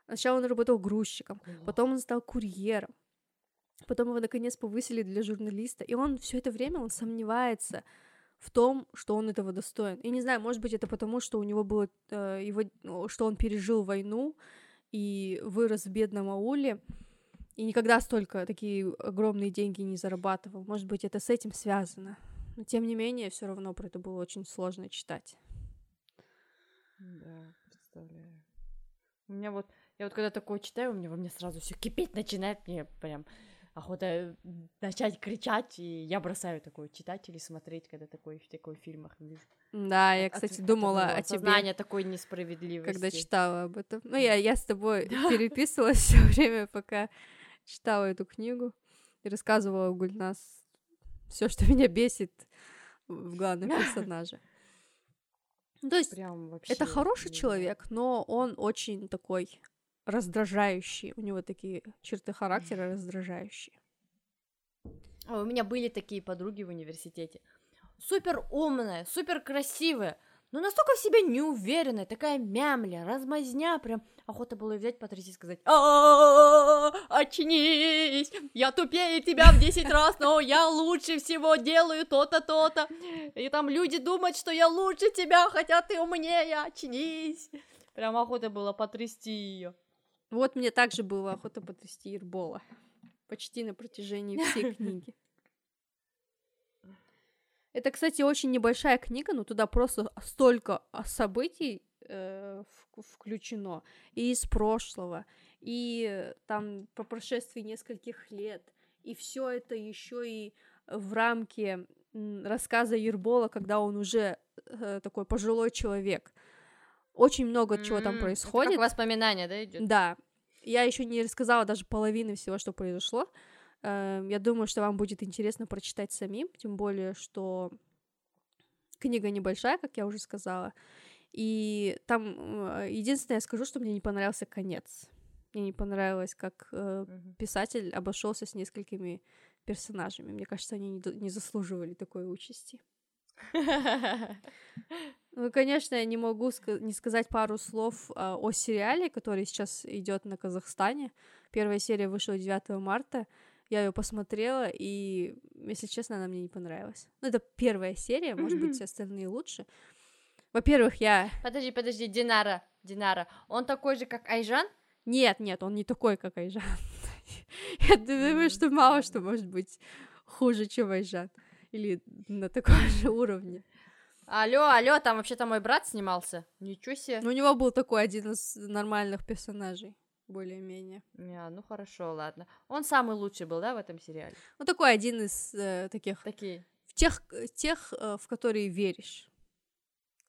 Сначала он работал грузчиком, потом он стал курьером. Потом его наконец повысили для журналиста, и он все это время он сомневается в том, что он этого достоин. И не знаю, может быть, это потому, что у него было э, его, ну, что он пережил войну и вырос в бедном ауле, и никогда столько такие огромные деньги не зарабатывал. Может быть, это с этим связано. Но тем не менее, все равно про это было очень сложно читать. Да, представляю. У меня вот, я вот когда такое читаю, у меня во мне сразу все кипеть начинает, мне прям охота начать кричать, и я бросаю такое читать или смотреть, когда такое в такой фильмах вижу. Да, я, кстати, от думала о тебе, Сознание такой несправедливости. когда читала об этом. Ну, я, я с тобой переписывалась все время, пока читала эту книгу. и рассказывала Гульнас все, что меня бесит в главном персонаже. Ну, То есть Прям вообще. это хороший человек, но он очень такой раздражающий. У него такие черты характера раздражающие. А у меня были такие подруги в университете. Супер умная, супер красивая, но настолько в себе неуверенная, такая мямля, размазня, прям охота было взять, потрясти и сказать «А, очнись, я тупее тебя в 10 раз, но я лучше всего делаю то-то, то-то, и там люди думают, что я лучше тебя, хотя ты умнее, очнись». Прям охота было потрясти ее. Вот мне также было охота потрясти Ирбола. Почти на протяжении всей книги. Это, кстати, очень небольшая книга, но туда просто столько а, событий э, включено. И из прошлого, и там по прошествии нескольких лет. И все это еще и в рамке рассказа Ербола, когда он уже э, такой пожилой человек. Очень много чего там М, это происходит. Как воспоминания, да, идет? Да. Я еще не рассказала даже половины всего, что произошло. Эм, Я думаю, что вам будет интересно прочитать самим, тем более, что книга небольшая, как я уже сказала. И там э, единственное, я скажу, что мне не понравился конец. Мне не понравилось, как э, писатель обошелся с несколькими персонажами. Мне кажется, они не заслуживали такой участи. Ну, конечно, я не могу ска- не сказать пару слов а, о сериале, который сейчас идет на Казахстане. Первая серия вышла 9 марта. Я ее посмотрела, и, если честно, она мне не понравилась. Ну, это первая серия, может быть, все остальные лучше. Во-первых, я... Подожди, подожди, Динара, Динара, он такой же, как Айжан? Нет, нет, он не такой, как Айжан. Я думаю, что мало что может быть хуже, чем Айжан. Или на таком же уровне. Алло, алло, там вообще-то мой брат снимался. Ничего себе. Ну, у него был такой один из нормальных персонажей, более-менее. Не, ну хорошо, ладно. Он самый лучший был, да, в этом сериале? Ну, такой один из э, таких, Такие. в тех, тех, э, в которые веришь.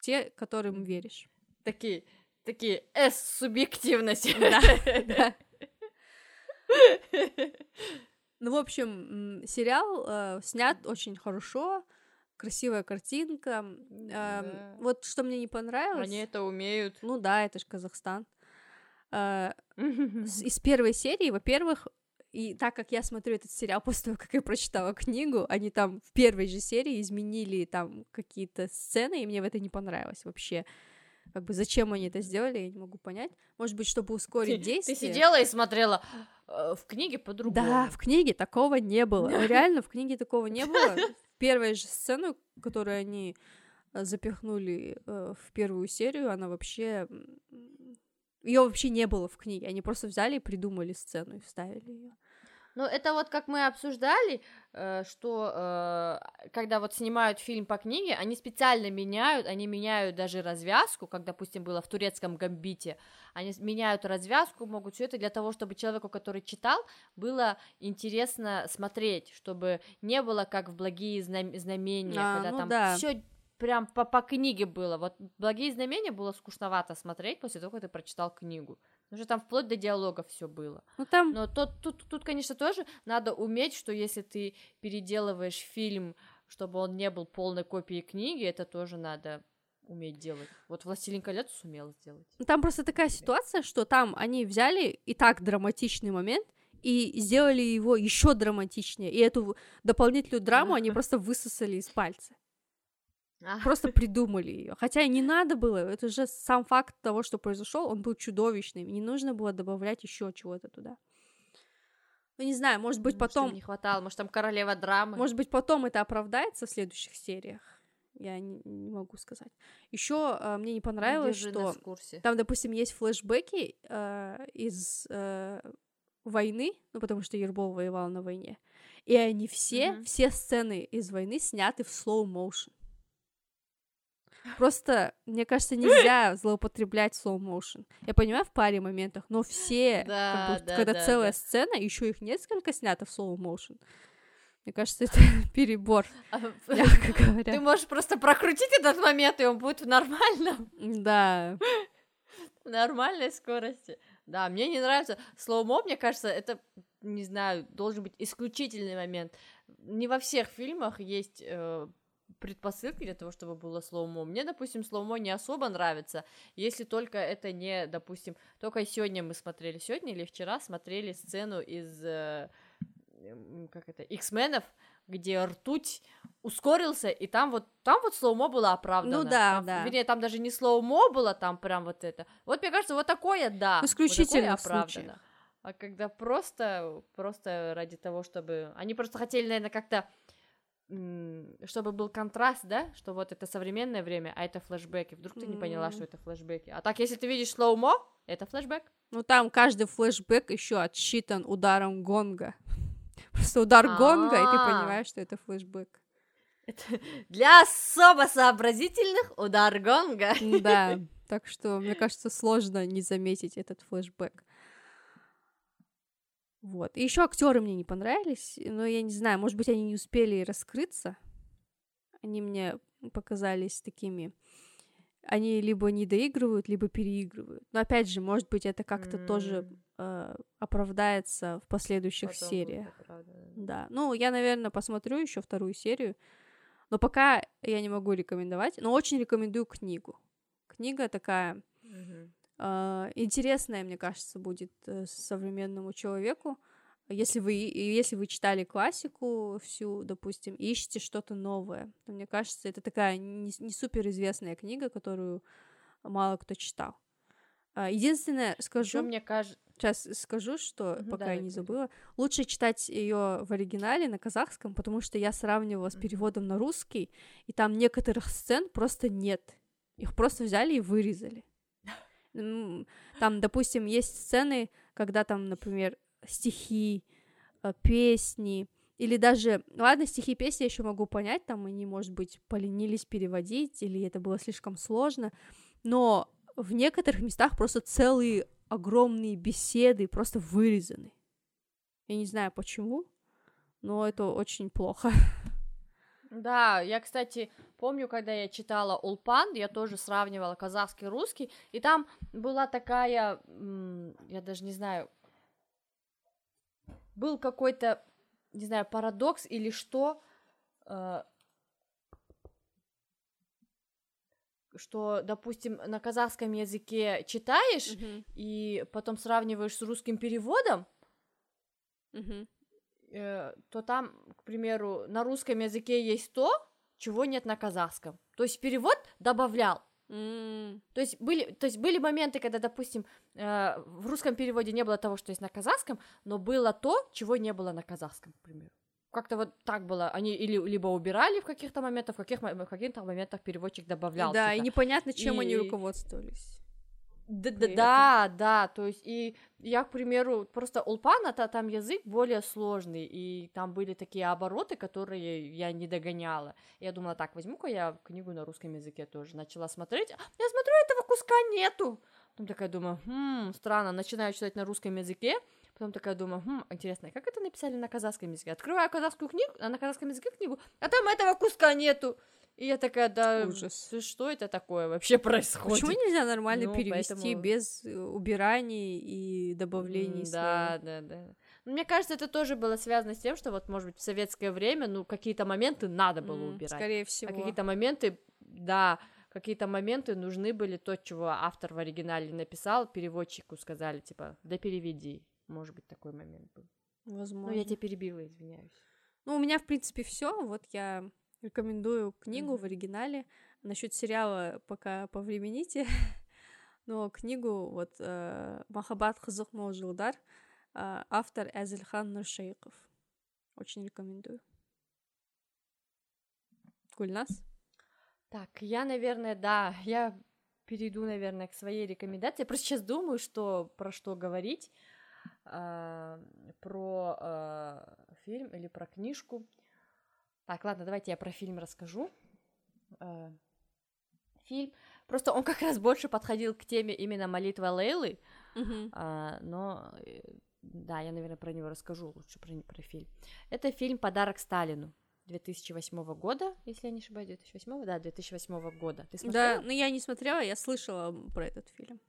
Те, которым веришь. Такие, такие С-субъективность. Да, да. Ну, в общем, сериал э, снят очень хорошо, красивая картинка. Эм, Да. Вот что мне не понравилось. Они это умеют. Ну да, это же Казахстан. Э, из первой серии, во-первых, и так как я смотрю этот сериал после того, как я прочитала книгу, они там в первой же серии изменили там какие-то сцены, и мне в это не понравилось вообще. Как бы зачем они это сделали, я не могу понять. Может быть, чтобы ускорить Ты действие. сидела и смотрела э, в книге по-другому. Да, в книге такого не было. Реально, в книге такого не было. Первая же сцену, которую они э, запихнули э, в первую серию, она вообще... Ее вообще не было в книге. Они просто взяли и придумали сцену и вставили ее. Ну, это вот как мы обсуждали, э, что э, когда вот снимают фильм по книге, они специально меняют, они меняют даже развязку, как, допустим, было в турецком гамбите, они меняют развязку, могут все это для того, чтобы человеку, который читал, было интересно смотреть, чтобы не было как в благие знам- знамения, А, когда ну там да. все прям по, по книге было. Вот благие знамения было скучновато смотреть после того, как ты прочитал книгу. Потому что там вплоть до диалогов все было. Ну там... Но тут, тут, тут, конечно, тоже надо уметь, что если ты переделываешь фильм, чтобы он не был полной копией книги, это тоже надо уметь делать. Вот «Властелин колец» сумел сделать. Ну, Там просто такая ситуация, что там они взяли и так драматичный момент и сделали его еще драматичнее. И эту дополнительную драму они просто высосали из пальца. А, Просто придумали ее. Хотя и не надо было. Это же сам факт того, что произошел, он был чудовищным. Не нужно было добавлять еще чего-то туда. Ну, не знаю, может быть, может, им потом. не хватало, может, там королева драмы. Может быть, потом это оправдается в следующих сериях. Я не, не могу сказать. Еще мне не понравилось, Держи что там, допустим, есть флешбеки э, из э, войны, ну потому что Ербол воевал на войне, и они все, Мгм. все сцены из войны сняты в slow motion. Просто, мне кажется, нельзя злоупотреблять slow motion. Я понимаю в паре моментах, но все, как Да, бы, да, когда да, целая да. сцена, еще их несколько снято в slow motion. Мне кажется, это перебор, А, мягко Ты говоря. можешь просто прокрутить этот момент, и он будет в нормальном, Да. в нормальной скорости. Да, мне не нравится. Slow-mo, мне кажется, это не знаю, должен быть исключительный момент. Не во всех фильмах есть э, предпосылки для того, чтобы было slow-mo. Мне, допустим, slow-mo не особо нравится, если только это не, допустим, только сегодня мы смотрели, сегодня или вчера смотрели сцену из, э, как это, X-Men ов, где ртуть ускорился, и там вот, там вот slow-mo было оправдано. Ну да, там, да. Вернее, там даже не slow-mo было, там прям вот это. Вот мне кажется, вот такое, да. В вот такое оправдано. случаях. А когда просто, просто ради того, чтобы... Они просто хотели, наверное, как-то чтобы был контраст, да, что вот это современное время, а это флешбеки. Вдруг ты не поняла, что это флешбеки. А так, если ты видишь слоумо, это флешбек. Ну там каждый флешбэк еще отсчитан ударом гонга. Просто удар гонга, и ты А. понимаешь, что это флешбэк. Для особо сообразительных удар гонга. Да, так что, мне кажется, сложно не заметить этот флешбэк. Вот. И еще актеры мне не понравились, но я не знаю, может быть, они не успели раскрыться. Они мне показались такими. Они либо не доигрывают, либо переигрывают. Но опять же, может быть, это как-то тоже М. э, оправдается в последующих Потом сериях. Да. Ну, я, наверное, посмотрю еще вторую серию. Но пока я не могу рекомендовать. Но очень рекомендую книгу. Книга такая Мгм. А, интересная, мне кажется, будет э, современному человеку. Если вы, если вы читали классику всю, допустим, и ищете что-то новое, то мне кажется, это такая не, не суперизвестная книга, которую мало кто читал. А, Единственное, скажу, мне кажется... сейчас скажу, что Мгм, пока давай, я не забыла, лучше читать ее в оригинале на казахском, потому что я сравнивала с переводом на русский, и там некоторых сцен просто нет. Их просто взяли и вырезали. Там, допустим, есть сцены, когда там, например, стихи, э, песни, или даже, ладно, стихи песни я еще могу понять, там они, может быть, поленились переводить, или это было слишком сложно, но в некоторых местах просто целые огромные беседы просто вырезаны. Я не знаю почему, но это очень плохо. Да, я, кстати, помню, когда я читала Улпан, я тоже сравнивала казахский и русский, и там была такая, я даже не знаю, был какой-то, не знаю, парадокс или что, э, что, допустим, на казахском языке читаешь и потом сравниваешь с русским переводом, Мгм. Э, то там, к примеру, на русском языке есть то, чего нет на казахском. То есть перевод добавлял. М, То есть были, то есть были моменты, когда, допустим, э, в русском переводе не было того, что есть на казахском, но было то, чего не было на казахском, к примеру. Как-то вот так было. Они или либо убирали в каких-то моментах, в, каких, в каких-то моментах переводчик добавлял. Да, и что-то. непонятно, чем они И- руководствовались. Да, да, да, да, то есть и я, к примеру, просто Улпан, это там язык более сложный, и там были такие обороты, которые я не догоняла. Я думала, так, возьму-ка я книгу на русском языке тоже. Начала смотреть, а, я смотрю, этого куска нету. Потом такая думаю, хм, странно, начинаю читать на русском языке, потом такая думаю, хм, интересно, как это написали на казахском языке? Открываю казахскую книгу, а на казахском языке книгу, а там этого куска нету. И я такая, да, Ужас. что это такое вообще происходит? Почему нельзя нормально Ну, перевести поэтому- без э, убираний и добавлений слоев? Да, да, да. Ну, Мне кажется, это тоже было связано с тем, что вот, может быть, в советское время, ну, какие-то моменты надо было М, убирать. Скорее всего. А какие-то моменты, да, какие-то моменты нужны были то, чего автор в оригинале написал, переводчику сказали, типа, да переведи. Может быть, такой момент был. Возможно. Ну, я тебя перебила, извиняюсь. Ну, у меня, в принципе, все. Вот я рекомендую книгу в Мгм. оригинале. Насчет сериала пока повремените. Но книгу вот э, Махаббат Хызык Молжилдар э, автор Азельхан Нуршейков. Очень рекомендую. Гульнас? Так, я, наверное, да, я перейду, наверное, к своей рекомендации. Я просто сейчас думаю, что про что говорить. А, про а, фильм или про книжку. Так, ладно, давайте я про фильм расскажу. А, фильм. Просто он как раз больше подходил к теме именно молитва Лейлы. А, но э, да, я, наверное, про него расскажу лучше, про, про фильм. Это фильм «Подарок Сталину» 2008 года, если я не ошибаюсь, 2008, да, 2008 года. Ты Да, смотрела? но я не смотрела, я слышала про этот фильм.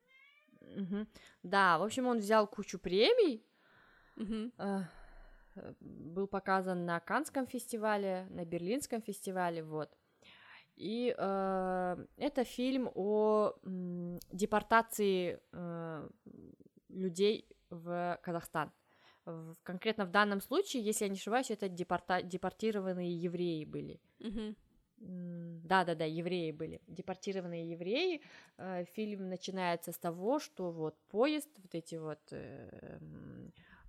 Мгм. Да, в общем, он взял кучу премий, Мгм. Э, был показан на Канском фестивале, на Берлинском фестивале, вот. И э, это фильм о м, депортации э, людей в Казахстан. В- конкретно в данном случае, если я не ошибаюсь, это депорта- депортированные евреи были. Мгм. М, Да-да-да, евреи были. Депортированные евреи. Э, Фильм начинается с того, что вот поезд, вот эти вот э,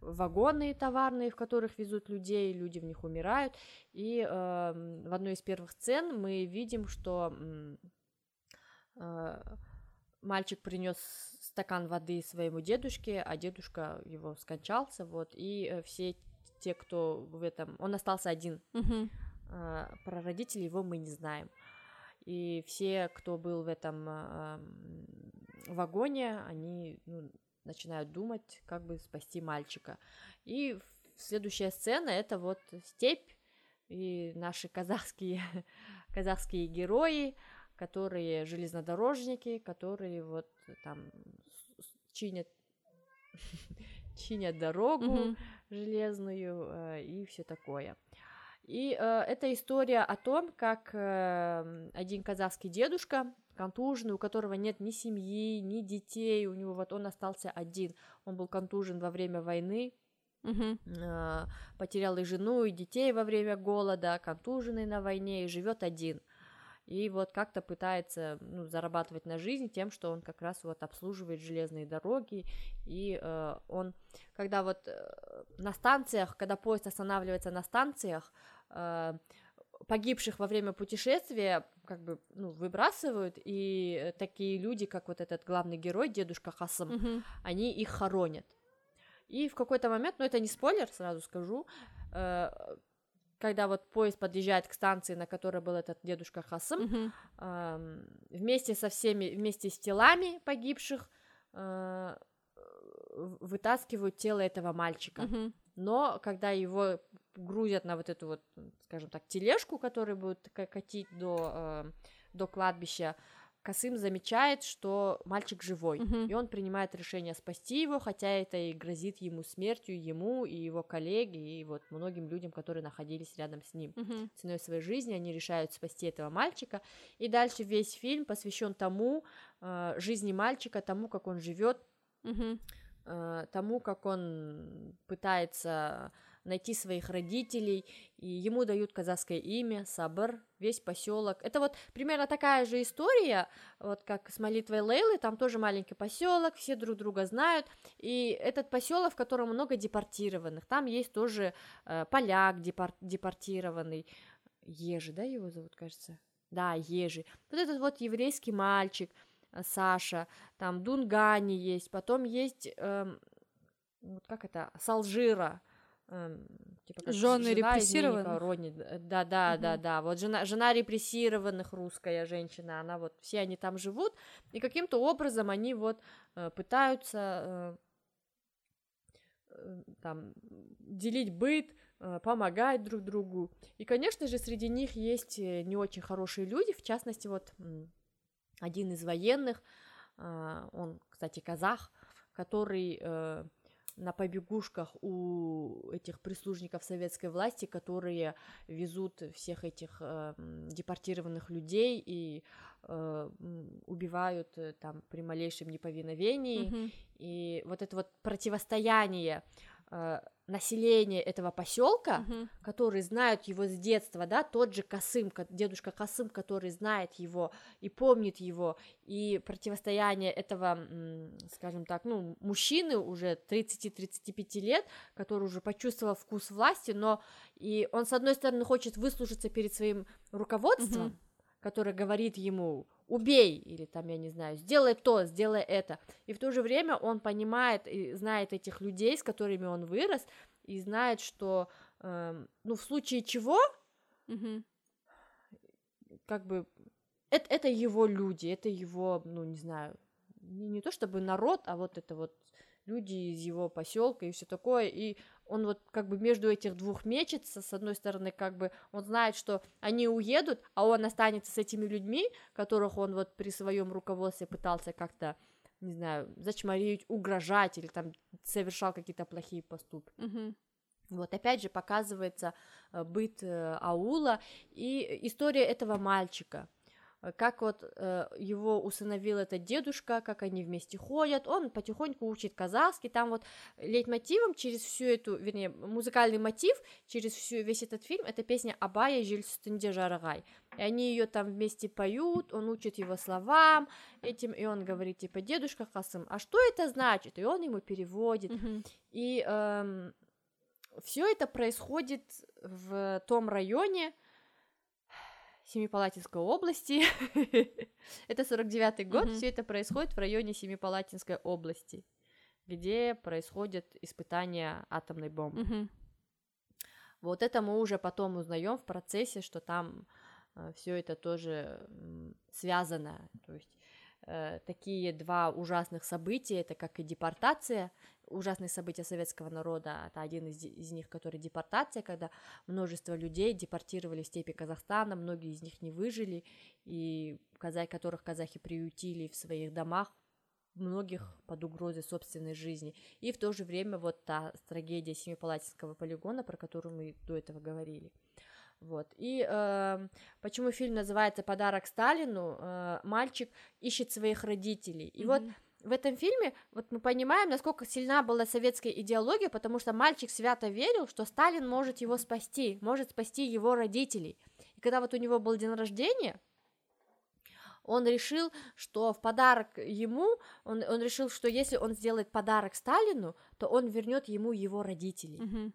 вагоны товарные, в которых везут людей, люди в них умирают. И э, в одной из первых сцен мы видим, что э, мальчик принес стакан воды своему дедушке, а дедушка его скончался, вот, и э, все те, кто в этом... Он остался один, Мгм. а, про родителей его мы не знаем. И все, кто был в этом м, вагоне, они ну, начинают думать, как бы спасти мальчика. И следующая сцена это вот степь и наши казахские, казахские герои, которые железнодорожники, которые вот там чинят чинят дорогу, Мгм. железную э, и все такое. И э, это история о том, как э, один казахский дедушка, контуженный, у которого нет ни семьи, ни детей, у него вот он остался один. Он был контужен во время войны, э, потерял и жену, и детей во время голода, контуженный на войне и живет один. И вот как-то пытается ну, зарабатывать на жизнь тем, что он как раз вот обслуживает железные дороги, и э, он, когда вот э, на станциях, когда поезд останавливается на станциях, э, погибших во время путешествия как бы ну, выбрасывают, и э, такие люди, как вот этот главный герой, дедушка Хасам, Мгм. они их хоронят. И в какой-то момент, ну это не спойлер, сразу скажу, э, когда вот поезд подъезжает к станции, на которой был этот дедушка Хасым, Мгм. ам, вместе со всеми, вместе с телами погибших э, вытаскивают тело этого мальчика. Мгм. Но когда его грузят на вот эту вот, скажем так, тележку, которая будет ка- катить до, э, до кладбища, Касым замечает, что мальчик живой, Мгм. и он принимает решение спасти его, хотя это и грозит ему смертью, ему и его коллеге, и вот многим людям, которые находились рядом с ним Мгм. ценой своей жизни они решают спасти этого мальчика. И дальше весь фильм посвящен тому, э, жизни мальчика, тому, как он живет, Мгм. э, тому, как он пытается найти своих родителей, и ему дают казахское имя, Сабр, весь поселок. Это вот примерно такая же история, вот как с молитвой Лейлы, там тоже маленький поселок, все друг друга знают, и этот поселок, в котором много депортированных, там есть тоже э, поляк депор- депортированный, Ежи, да, его зовут, кажется? Да, Ежи. Вот этот вот еврейский мальчик, э, Саша, там Дунгани есть, потом есть, эм, вот как это, Салжира, типа как Жёны жена репрессированных? Рони, э, да, да, да, Мгм. да, вот жена, жена репрессированных русская женщина, она вот, все они там живут, и каким-то образом они вот э, пытаются э, там делить быт, помогать друг другу. И, конечно же, среди них есть не очень хорошие люди, в частности, вот один из военных, а, он, кстати, казах, который на побегушках у этих прислужников советской власти, которые везут всех этих э, депортированных людей и э, убивают э, там при малейшем неповиновении. Мгм. И вот это вот противостояние э, населения этого поселка, Мгм. которые знают его с детства, да, тот же Касым, дедушка Касым, который знает его и помнит его, и противостояние этого, скажем так, ну, мужчины уже 30-35 лет, который уже почувствовал вкус власти, но и он, с одной стороны, хочет выслужиться перед своим руководством, Мгм. которое говорит ему убей, или там, я не знаю, сделай то, сделай это. И в то же время он понимает и знает этих людей, с которыми он вырос, и знает, что, эм, ну, в случае чего, Мгм. как бы, это, это его люди, это его, ну, не знаю, не, не то чтобы народ, а вот это вот люди из его поселка и все такое, и он вот как бы между этих двух мечется, с одной стороны, как бы он знает, что они уедут, а он останется с этими людьми, которых он вот при своем руководстве пытался как-то не знаю, зачморить, угрожать или там совершал какие-то плохие поступки. Мгм. Вот опять же показывается э, быт э, аула и история этого мальчика. Э, Как вот э, его усыновил этот дедушка, как они вместе ходят, он потихоньку учит казахский, там вот лейтмотивом через всю эту, вернее, музыкальный мотив через всю, весь этот фильм, это песня Абая Жильстунде Жарагай, и они ее там вместе поют, он учит его словам этим, и он говорит, типа, дедушка Хасым, а что это значит? И он ему переводит, Мгм. и все это происходит в том районе Семипалатинской области. это 49-й год, все это происходит в районе Семипалатинской области, где происходят испытания атомной бомбы. Вот это мы уже потом узнаем в процессе, что там все это тоже связано. То есть э, такие два ужасных события, это как и депортация, ужасные события советского народа, это один из, из них, который депортация, когда множество людей депортировали в степи Казахстана, многие из них не выжили, и казахи, которых казахи приютили в своих домах, многих под угрозой собственной жизни. И в то же время вот та трагедия Семипалатинского полигона, про которую мы до этого говорили. Вот. И э, почему фильм называется «Подарок Сталину», э, мальчик ищет своих родителей. И вот Мгм. В этом фильме вот мы понимаем, насколько сильна была советская идеология, потому что мальчик свято верил, что Сталин может его спасти, может спасти его родителей. И когда вот у него был день рождения, он решил, что в подарок ему, он, он решил, что если он сделает подарок Сталину, то он вернет ему его родителей. Мгм.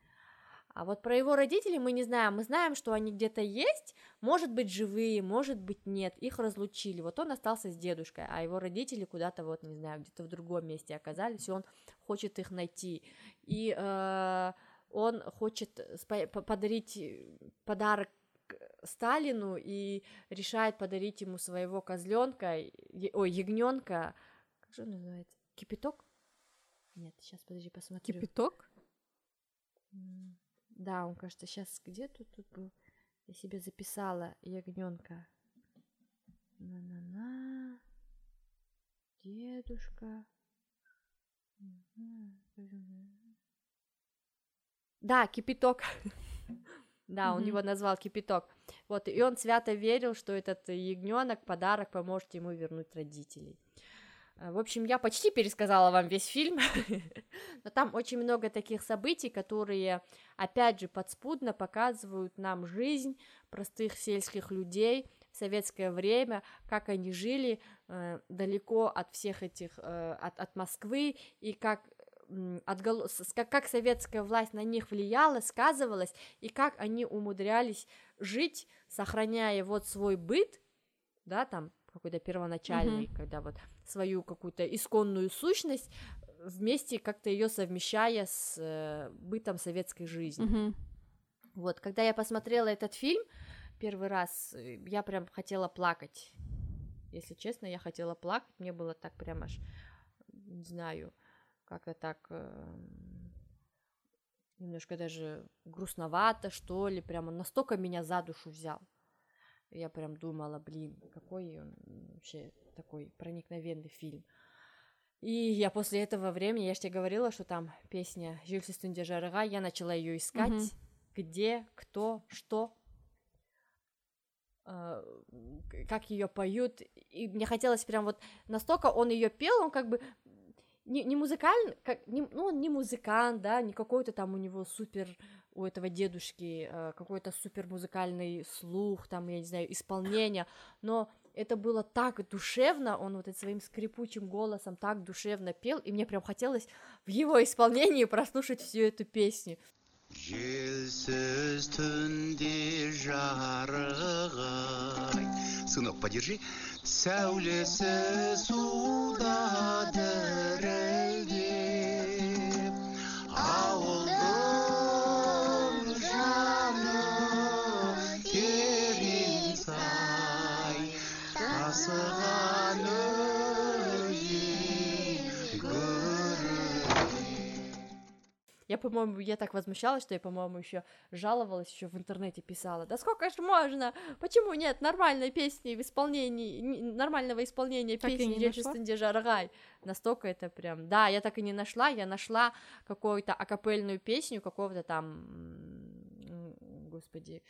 А вот про его родителей мы не знаем. Мы знаем, что они где-то есть, может быть, живые, может быть, нет. Их разлучили. Вот он остался с дедушкой, а его родители куда-то, вот, не знаю, где-то в другом месте оказались, и он хочет их найти. И э, он хочет подарить подарок Сталину и решает подарить ему своего козленка, ой, ягненка. Как же он называется? Кипяток? Нет, сейчас подожди, посмотрю. Кипяток? Да, он, кажется, сейчас где тут тут был? Я себе записала ягненка. На-на-на. Дедушка. Да, кипяток. Да, он его назвал кипяток. Вот, и он свято верил, что этот ягненок подарок поможет ему вернуть родителей. А, В общем, я почти пересказала вам весь фильм, но там очень много таких событий, которые, опять же, подспудно показывают нам жизнь простых сельских людей в советское время, как они жили э, далеко от всех этих, э, от, от Москвы, и как м, отгол- с- как, как советская власть на них влияла, сказывалась, и как они умудрялись жить, сохраняя вот свой быт, да, там какой-то первоначальный, когда вот свою какую-то исконную сущность э, вместе как-то ее совмещая с э, бытом советской жизни. Мгм. Вот, когда я посмотрела этот фильм первый раз, э, я прям хотела плакать. Если честно, я хотела плакать, мне было так прям аж, не знаю, как-то так эм, немножко даже грустновато, что ли, прямо настолько меня за душу взял. Я прям думала, блин, какой он вообще такой проникновенный фильм. И я после этого времени, я же тебе говорила, что там песня Жюльс Стунде Жарыга, я начала ее искать, Мгм. где, кто, что, э, как ее поют, и мне хотелось прям вот настолько он ее пел, он как бы не, не музыкальный, как, не, ну он не музыкант, да, не какой-то там у него супер у этого дедушки э, какой-то супер музыкальный слух, там, я не знаю, исполнение, но это было так душевно, он вот этим своим скрипучим голосом так душевно пел, и мне прям хотелось в его исполнении прослушать всю эту песню. Желсіз түнде жарығай Сынок, подержи Сәулесі суда дірілдеп Я, по-моему, я так возмущалась, что я, по-моему, еще жаловалась, еще в интернете писала. Да сколько ж можно? Почему нет нормальной песни в исполнении, нормального исполнения Так песни Речи нашла? Стенди Жаргай? Настолько это прям... Да, я так и не нашла. Я нашла какую-то акапельную песню какого-то там... Господи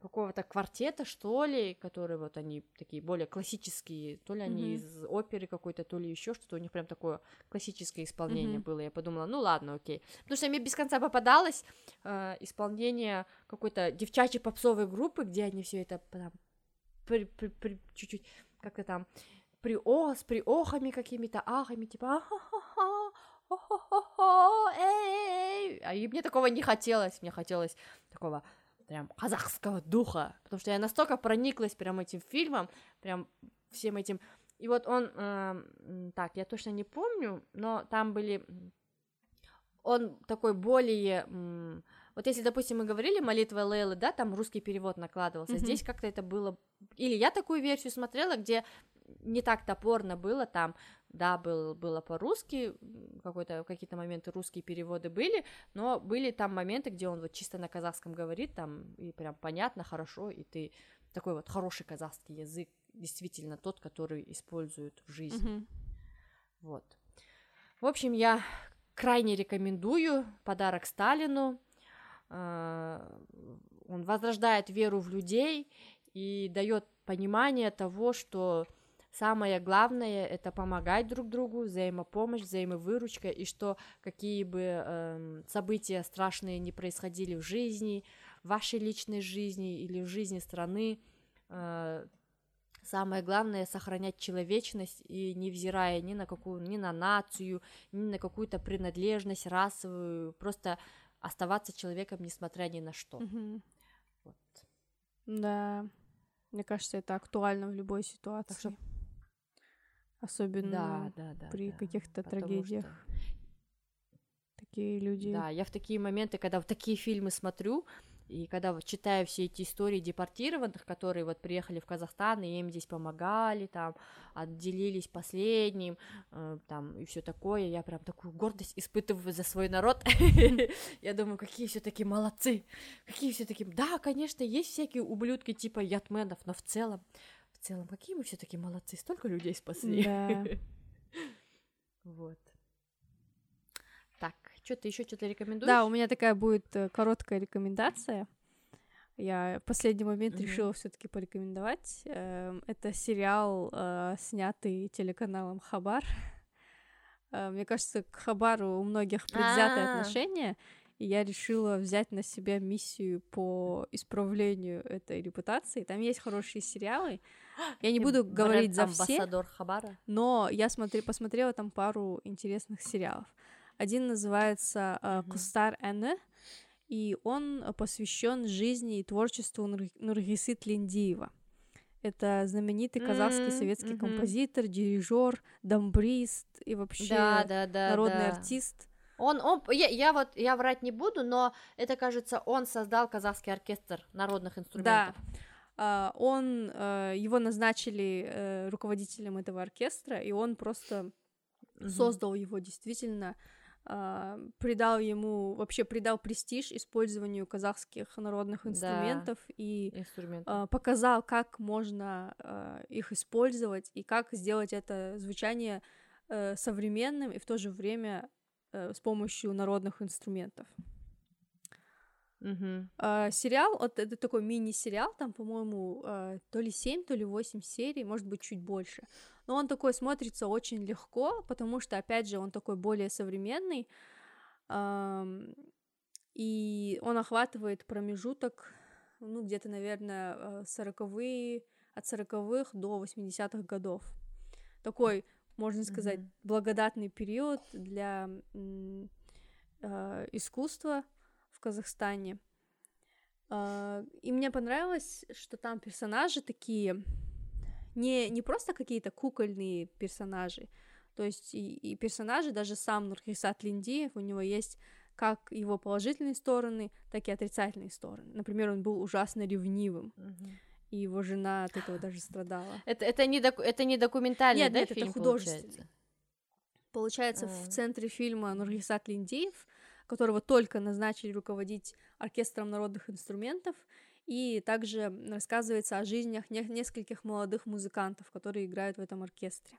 какого-то квартета, что ли, которые вот они такие более классические, то ли они Мгм. из оперы какой-то, то ли еще что-то, у них прям такое классическое исполнение Мгм. было. Я подумала, ну ладно, окей. Потому что мне без конца попадалось э, исполнение какой-то девчачьей попсовой группы, где они все это там при- при- при- чуть-чуть как-то там при о, с приохами какими-то, ахами, типа ахахаха, о-хо-хо-хо, эй, а и мне такого не хотелось, мне хотелось такого прям казахского духа, потому что я настолько прониклась прям этим фильмом, прям всем этим, и вот он, м, так, я точно не помню, но там были, он такой более, м, вот если, допустим, мы говорили молитва Лейлы, да, там русский перевод накладывался, Мгм. здесь как-то это было, или я такую версию смотрела, где не так топорно было там, да, был, было по-русски, какой-то, какие-то моменты русские переводы были, но были там моменты, где он вот чисто на казахском говорит, там, и прям понятно, хорошо, и ты такой вот хороший казахский язык, действительно тот, который используют в жизни, Мгм. вот. В общем, я крайне рекомендую подарок Сталину, А, он возрождает веру в людей и дает понимание того, что самое главное это помогать друг другу, взаимопомощь, взаимовыручка, и что какие бы эм, события страшные не происходили в жизни, в вашей личной жизни или в жизни страны, э, самое главное сохранять человечность и невзирая ни на какую, ни на нацию, ни на какую-то принадлежность расовую, просто оставаться человеком несмотря ни на что. Мгм. Вот. Да. Мне кажется, это актуально в любой ситуации. что- Особенно Да, да, да. при да, каких-то трагедиях. что- такие люди. Да, я в такие моменты, когда вот такие фильмы смотрю, и когда вот читаю все эти истории депортированных, которые вот приехали в Казахстан, и им здесь помогали, там, отделились последним, э, там, и все такое, я прям такую гордость испытываю за свой народ. Я думаю, какие все таки молодцы, какие все таки Да, конечно, есть всякие ублюдки типа ятменов, но в целом, в целом, какие мы все таки молодцы, столько людей спасли. Да. Вот. Так, что ты еще что-то рекомендуешь? Да, у меня такая будет э, короткая рекомендация. Я в последний момент Мгм. решила все-таки порекомендовать. Эм, Это сериал, э, снятый телеканалом Хабар. Э, Мне кажется, к Хабару у многих предвзятое А. и я решила взять на себя миссию по исправлению этой репутации. Там есть хорошие сериалы. Я не буду говорить за все, Хабара. но я смотри, посмотрела там пару интересных сериалов. Один называется э. Кустар Энне, и он посвящен жизни и творчеству Нур- Нургисы Тлендиева. Это знаменитый казахский М, советский мгм. композитор, дирижер, дамбрист и вообще Да, да, да. народный да. артист. Он, он, я, я вот, я врать не буду, но это, кажется, он создал казахский оркестр народных инструментов. А, он, э, его назначили э, руководителем этого оркестра, и он просто Мгм. создал его действительно, а, придал ему, вообще придал престиж использованию казахских народных Да. инструментов и Инструменты. а, показал, как можно их использовать и как сделать это звучание э, современным и в то же время э, с помощью народных инструментов. Мгм. А, сериал, вот это такой мини-сериал, там, по-моему, а, то ли 7, то ли 8 серий, может быть, чуть больше. Но он такой смотрится очень легко, потому что, опять же, он такой более современный, ам, и он охватывает промежуток, ну, где-то, наверное, сороковые, от сороковых до 80-х годов. Такой, можно сказать, Мгм. благодатный период для а, искусства в Казахстане. А, И мне понравилось, что там персонажи такие не, не просто какие-то кукольные персонажи, то есть и, и персонажи, даже сам Нурхисат Линдиев, у него есть как его положительные стороны, так и отрицательные стороны. Например, он был ужасно ревнивым, Мгм. И его жена от этого даже страдала. Это, это, не доку- это не документальный, Нет, да, нет, это фильм художественный. получается? Получается, А. в центре фильма Нургисат Линдеев, которого только назначили руководить оркестром народных инструментов, и также рассказывается о жизнях не- нескольких молодых музыкантов, которые играют в этом оркестре.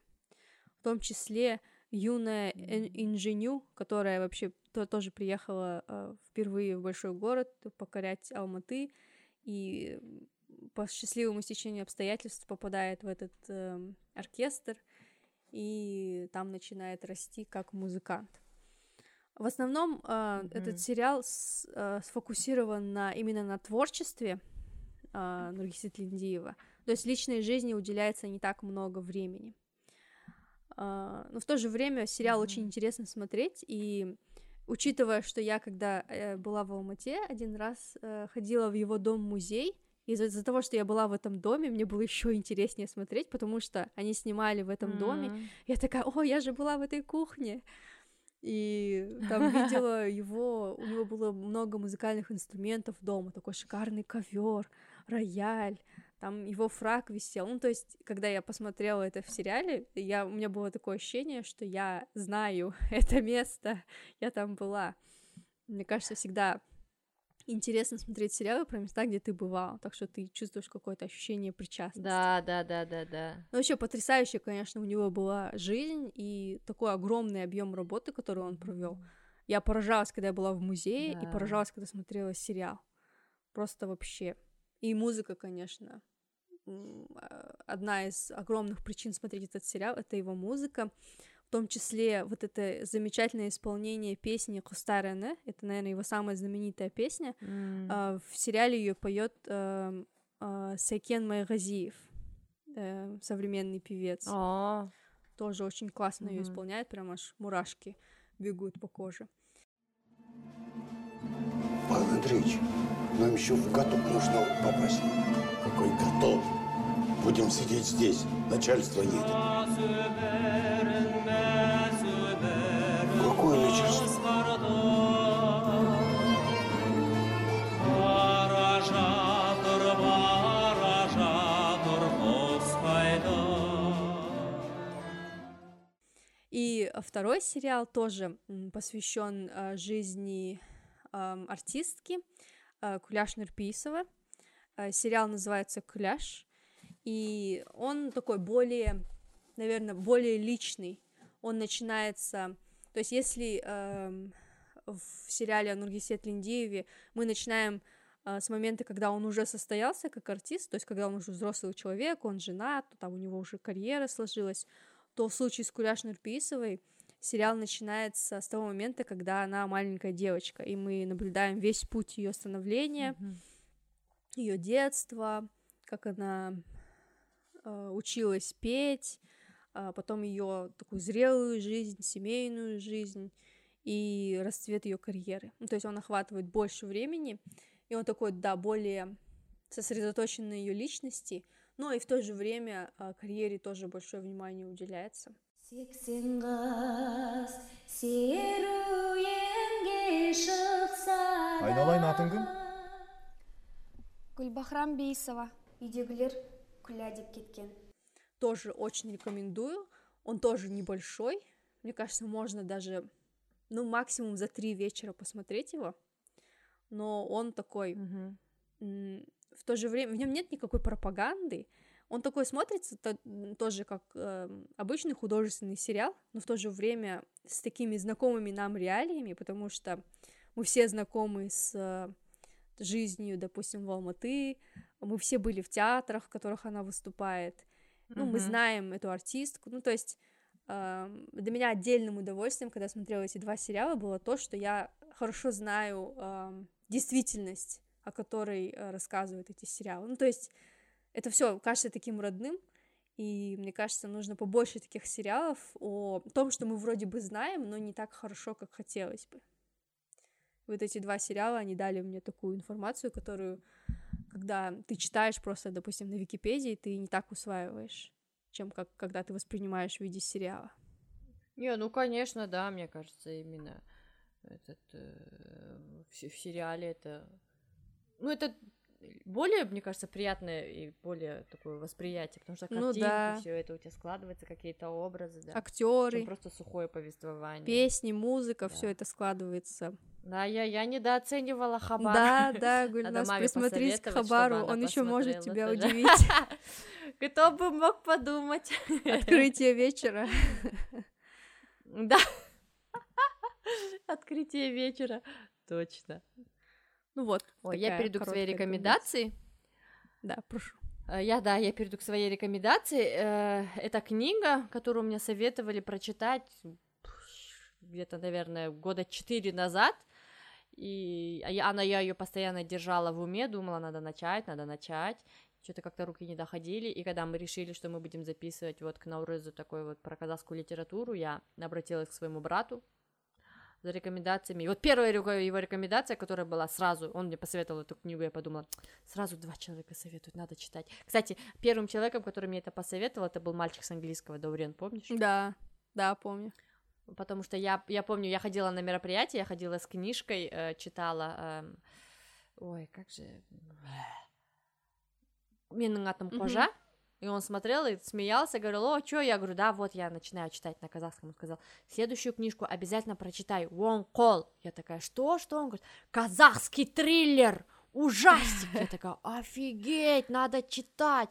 В том числе юная Инженю, которая вообще то- тоже приехала э, впервые в большой город покорять Алматы, и по счастливому стечению обстоятельств попадает в этот эм, оркестр и там начинает расти как музыкант. В основном э, Мгм. этот сериал с- э, сфокусирован на, именно на творчестве э, Нургисы Тлиндиева. То есть личной жизни уделяется не так много времени. А, но в то же время сериал Мгм. очень интересно смотреть, и учитывая, что я, когда э, была в Алмате, один раз э, ходила в его дом-музей, из-за из-за того, что я была в этом доме, мне было еще интереснее смотреть, потому что они снимали в этом доме. М. Я такая, о, я же была в этой кухне. И там видела его, у него было много музыкальных инструментов дома, такой шикарный ковер, рояль, там его фраг висел. Ну, то есть, когда я посмотрела это в сериале, я, у меня было такое ощущение, что я знаю это место, я там была. Мне кажется, всегда интересно смотреть сериалы про места, где ты бывал, так что ты чувствуешь какое-то ощущение причастности. Да, да, да, да, да. Ну, вообще потрясающе, конечно, у него была жизнь и такой огромный объем работы, который он провел. Я поражалась, когда я была в музее, и Да. поражалась, когда смотрела сериал. Просто вообще. И музыка, конечно. А, Одна из огромных причин смотреть этот сериал это его музыка. В том числе вот это замечательное исполнение песни Кустарене. Это, наверное, его самая знаменитая песня. А, В сериале ее поет эм, а, Сайкен Майгазиев, э, современный певец. О, Тоже очень классно ее Мгм. исполняет, прям аж мурашки бегут по коже. Павел Андреевич, нам еще в каток нужно попасть. Какой каток? Будем сидеть здесь. Начальство едет. Какое начальство? И второй сериал тоже посвящен жизни ам, артистки э, Куляш Нурпиисова. Э, Сериал называется «Куляш», и он такой более, наверное, более личный. Он начинается... То есть если эм, в сериале о Нургисе Тлиндиеве мы начинаем э, с момента, когда он уже состоялся как артист, то есть когда он уже взрослый человек, он женат, там у него уже карьера сложилась, то в случае с Куляш Нурпиисовой сериал начинается с того момента, когда она маленькая девочка, и мы наблюдаем весь путь ее становления, Мгм. ее детство, как она э, училась петь, потом ее такую зрелую жизнь, семейную жизнь и расцвет ее карьеры. Ну, то есть он охватывает больше времени, и он такой, да, более сосредоточен на ее личности, но и в то же время а, карьере тоже большое внимание уделяется. сексен қыз серуенге шықса Айналайын, атың кім? гүлбахрам бейсова үйдегілер күлә деп кеткен Тоже очень рекомендую. Он тоже небольшой. Мне кажется, можно даже, ну, максимум за три вечера посмотреть его. Но он такой м, в то же время в нем нет никакой пропаганды. Он такой смотрится то- тоже как эм, обычный художественный сериал, но в то же время с такими знакомыми нам реалиями, потому что мы все знакомы с э, жизнью, допустим, в Алматы, мы все были в театрах, в которых она выступает, ну, мы Мгм. знаем эту артистку, ну, то есть эм, для меня отдельным удовольствием, когда я смотрела эти два сериала, было то, что я хорошо знаю эм, действительность, о которой э, рассказывают эти сериалы. Ну, то есть это все кажется таким родным, и мне кажется, нужно побольше таких сериалов о том, что мы вроде бы знаем, но не так хорошо, как хотелось бы. Вот эти два сериала, они дали мне такую информацию, которую, когда ты читаешь просто, допустим, на Википедии, ты не так усваиваешь, чем как когда ты воспринимаешь в виде сериала. Не, ну конечно, да, мне кажется, именно этот э, в, в сериале это, ну это более, мне кажется, приятное и более такое восприятие, потому что Ну картинки, да. все это у тебя складывается, какие-то образы, да. Актеры, Чем просто сухое повествование. песни, музыка, Да. все это складывается Да, я, я недооценивала Хабар. Да, да, Гульнас, присмотрись к Хабару, он еще может тебя тоже. удивить. Кто бы мог подумать? Открытие вечера. Да. Открытие вечера. Точно. Ну вот. Ой, я перейду к своей рекомендации. Да, прошу. Э, Я, да, я перейду к своей рекомендации. Э, Это книга, которую мне советовали прочитать где-то, наверное, года четыре назад. И а она, я ее постоянно держала в уме, думала, надо начать, надо начать. Что-то как-то руки не доходили. И когда мы решили, что мы будем записывать вот к Наурызу такой вот про казахскую литературу, я обратилась к своему брату за рекомендациями. И вот первая его рекомендация, которая была сразу, он мне посоветовал эту книгу, я подумала, сразу два человека советуют, надо читать. Кстати, первым человеком, который мне это посоветовал, это был мальчик с английского, Даурен, помнишь? Да, да, помню. Потому что я, я помню, я ходила на мероприятие, я ходила с книжкой, э, читала... эм, ой, как же... Менің атым. Кожа. И он смотрел и смеялся, говорил, о, чё? Я говорю, да, вот я начинаю читать на казахском. Он сказал, следующую книжку обязательно прочитай, Вон Кол. Я такая, что, что? Он говорит, казахский триллер, ужастик. Я такая, офигеть, надо читать.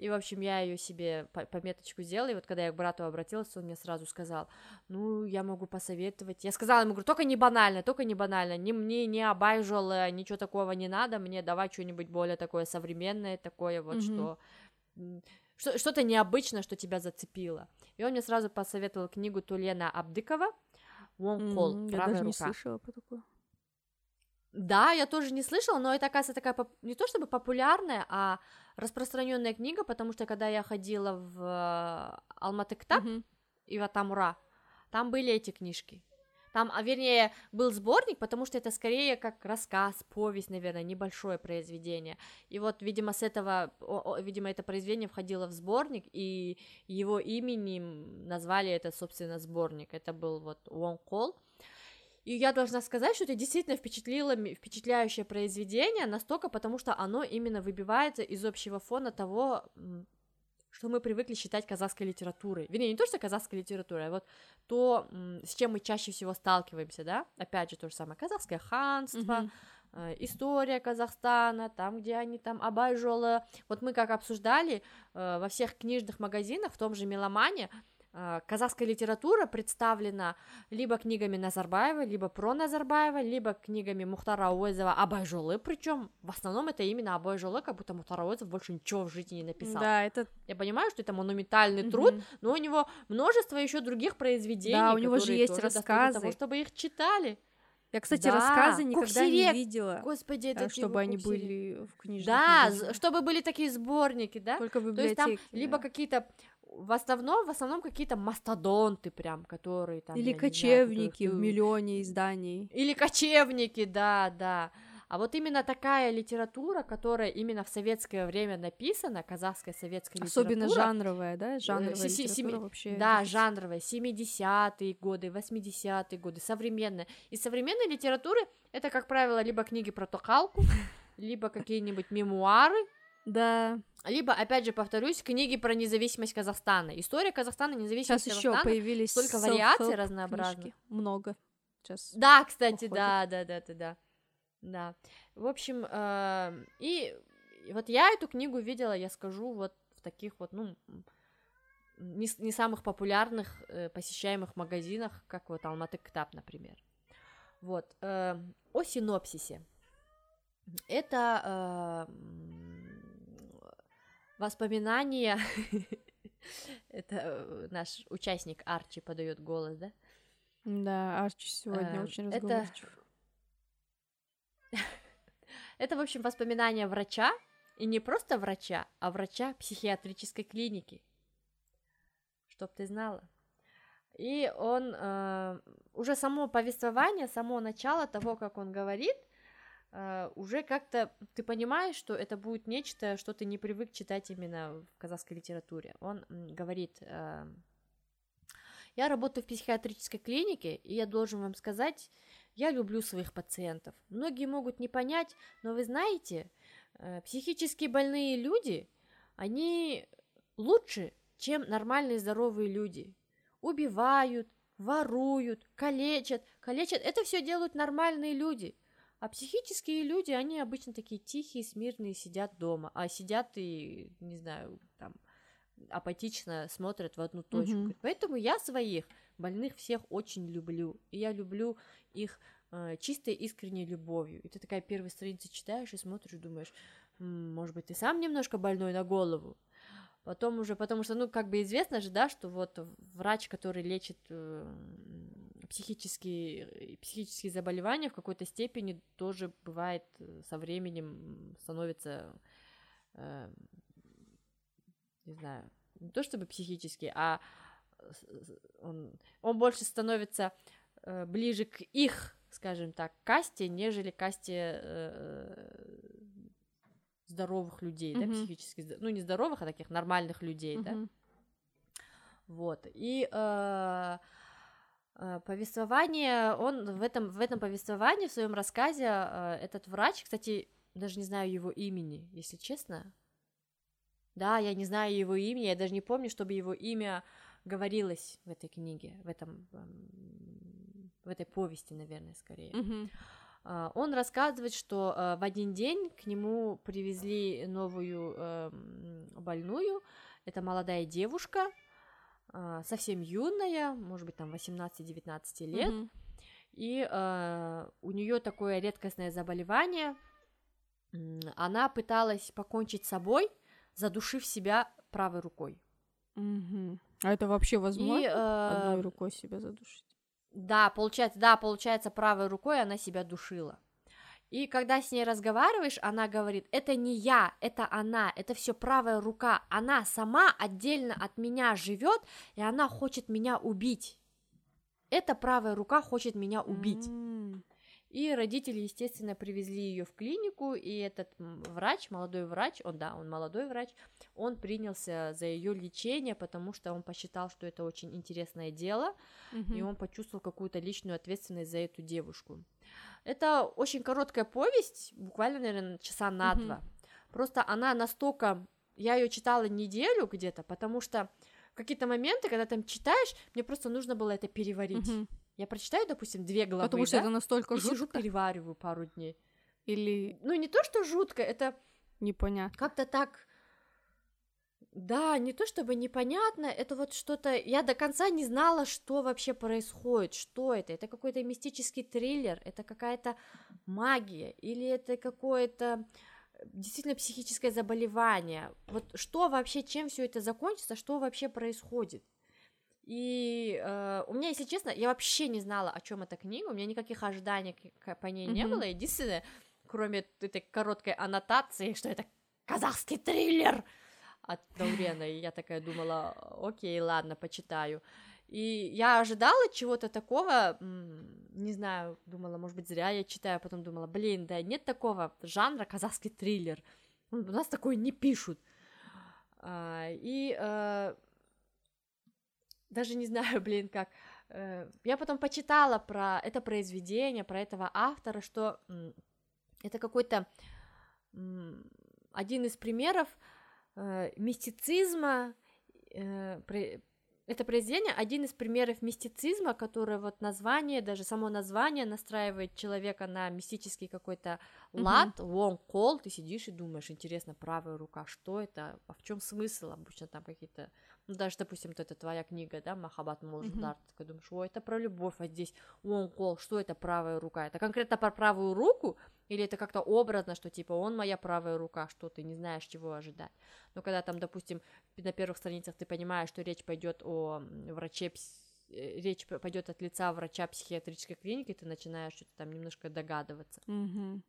И, в общем, я ее себе по- пометочку сделала, и вот когда я к брату обратилась, он мне сразу сказал, ну, я могу посоветовать. Я сказала ему, говорю, только не банально, только не банально, ни мне не обайжало, ничего такого не надо, мне давай что-нибудь более такое современное, такое вот, Мгм. что что-то необычное, что тебя зацепило. И он мне сразу посоветовал книгу Тулена Абдыкова «Вон Кол», М, Я «Правая даже не рука». слышала про такое. Да, я тоже не слышала, но это, оказывается, такая поп- не то чтобы популярная, а распространенная книга, потому что когда я ходила в э, Алматы Ктаб Мгм. и в Атамура, там были эти книжки. Там, а вернее, был сборник, потому что это скорее как рассказ, повесть, наверное, небольшое произведение. И вот, видимо, с этого, о- о, видимо, это произведение входило в сборник, и его именем назвали это, собственно, сборник. Это был вот Уон Кол. И я должна сказать, что это действительно впечатлило, впечатляющее произведение, настолько, потому что оно именно выбивается из общего фона того, что мы привыкли считать казахской литературой. Вернее, не то, что казахской литературой, а вот то, с чем мы чаще всего сталкиваемся, да? Опять же, то же самое казахское ханство, э, история Казахстана, там, где они там Абайжолы. Вот мы как обсуждали э, во всех книжных магазинах, в том же Меломане, казахская литература представлена либо книгами Назарбаева, либо про Назарбаева, либо книгами Мухтара Ауэзова Абайжолы, причем в основном это именно Абайжолы, как будто Мухтар Ауэзов больше ничего в жизни не написал. Да, это... Я понимаю, что это монументальный труд, Мгм. но у него множество еще других произведений, Да, у него же есть рассказы. того, чтобы их читали. Я, кстати, Да, рассказы никогда не Куксерек. видела, Господи, э, это чтобы они были в книжных Да, з- чтобы были такие сборники, да? Только в То есть там библиотеке. либо да. какие-то в основном, в основном какие-то мастодонты прям, которые там Или знаю, кочевники которых в миллионе изданий. Или кочевники, да, да. А вот именно такая литература, которая именно в советское время написана, казахская советская Особенно литература, жанровая, да? Жанровая си- литература семи- вообще. Да, жанровая, 70-е годы, 80-е годы, современная. Из современной литературы это, как правило, либо книги про токалку, либо какие-нибудь мемуары, Да, либо, опять же, повторюсь, книги про независимость Казахстана. История Казахстана, сейчас независимость еще Казахстана. появились столько вариаций разнообразных. Много. Сейчас. Да, кстати, уходит. да, да, да, да, да. Да. В общем, эм, и вот я эту книгу видела, я скажу, вот в таких вот, ну, не, не самых популярных э, посещаемых магазинах, как вот Алматы Ктаб, например. Вот. эм, о синопсисе. Это эм, воспоминания. Это э, наш участник Арчи подает голос, да? Да, Арчи сегодня Э, очень разговорчив. Это, в общем, воспоминания врача, и не просто врача, а врача психиатрической клиники. Чтоб ты знала. И он э, уже само повествование, само начало того, как он говорит, уже как-то ты понимаешь, что это будет нечто, что ты не привык читать именно в казахской литературе. Он говорит, э, я работаю в психиатрической клинике, и я должен вам сказать, я люблю своих пациентов. Многие могут не понять, но вы знаете, э, психически больные люди, они лучше, чем нормальные здоровые люди. Убивают, воруют, калечат, калечат. Это все делают нормальные люди. А психические люди, они обычно такие тихие, смирные, сидят дома. А сидят и, не знаю, там, апатично смотрят в одну точку. Мгм. Поэтому я своих больных всех очень люблю. И я люблю их э, чистой, искренней любовью. И ты такая первая страница читаешь и смотришь, думаешь, «М, может быть, ты сам немножко больной на голову. Потом уже, потому что, ну, как бы известно же, да, что вот врач, который лечит э, психические, психические заболевания в какой-то степени тоже бывает э, со временем становится, э, не знаю, не то чтобы психически, а он, он больше становится э, ближе к их, скажем так, касте, нежели касте э, здоровых людей, да, Мгм. психически, ну, не здоровых, а таких нормальных людей, да. Мгм. Вот. И э, повествование, он в этом, в этом повествовании, в своем рассказе, э, этот врач, кстати, даже не знаю его имени, если честно. Да, я не знаю его имени, я даже не помню, чтобы его имя говорилось в этой книге, в этом, эм, в этой повести, наверное, скорее. А, Он рассказывает, что э, в один день к нему привезли новую эм, больную. Это молодая девушка, а, совсем юная, может быть, там 18-19 лет. Мгм. И э, у нее такое редкостное заболевание. Она пыталась покончить с собой, задушив себя правой рукой. Мгм. А это вообще возможно? И, э, Одной рукой себя задушить? Да, получается, да, получается, правой рукой она себя душила. И когда с ней разговариваешь, она говорит, это не я, это она, это все правая рука, она сама отдельно от меня живет, и она хочет меня убить. Эта правая рука хочет меня убить. М. И родители, естественно, привезли ее в клинику, и этот врач, молодой врач, он, да, он молодой врач, он принялся за ее лечение, потому что он посчитал, что это очень интересное дело, и Мгм. он почувствовал какую-то личную ответственность за эту девушку. Это очень короткая повесть, буквально, наверное, часа на Мгм. два. Просто она настолько... Я ее читала неделю где-то, потому что в какие-то моменты, когда там читаешь, мне просто нужно было это переварить. Мгм. Я прочитаю, допустим, две главы, Потому что да, это настолько и сижу, жутко перевариваю пару дней. или Ну, не то, что жутко, это непонятно? как-то так... Да, не то чтобы непонятно, это вот что-то... Я до конца не знала, что вообще происходит, что это. Это какой-то мистический триллер, это какая-то магия, или это какое-то действительно психическое заболевание. Вот что вообще, чем все это закончится, что вообще происходит? И э, у меня, если честно, я вообще не знала, о чем эта книга, у меня никаких ожиданий по ней не Мгм. было. Единственное, кроме этой короткой аннотации, что это казахский триллер от Даурена, и я такая думала, окей, ладно, почитаю. И я ожидала чего-то такого, не знаю, думала, может быть, зря я читаю, а потом думала, блин, да нет такого жанра казахский триллер, у нас такое не пишут. А, и э, даже не знаю, блин, как. э, Я потом почитала про это произведение, про этого автора, что это какой-то один из примеров э, мистицизма. э, Это произведение один из примеров мистицизма, которое вот название, даже само название настраивает человека на мистический какой-то лад, long call, ты сидишь и думаешь, интересно, правая рука, что это, а в чем смысл? Обычно там какие-то, ну даже, допустим, вот это твоя книга, да, Махабат Молжудар, ты такой думаешь, о, это про любовь, а здесь long call, что это правая рука? Это конкретно про правую руку, или это как-то образно, что типа он моя правая рука, что ты не знаешь, чего ожидать. Но когда там, допустим, на первых страницах ты понимаешь, что речь пойдет о враче, э, речь пойдет от лица врача психиатрической клиники, ты начинаешь что-то там немножко догадываться. Мгм.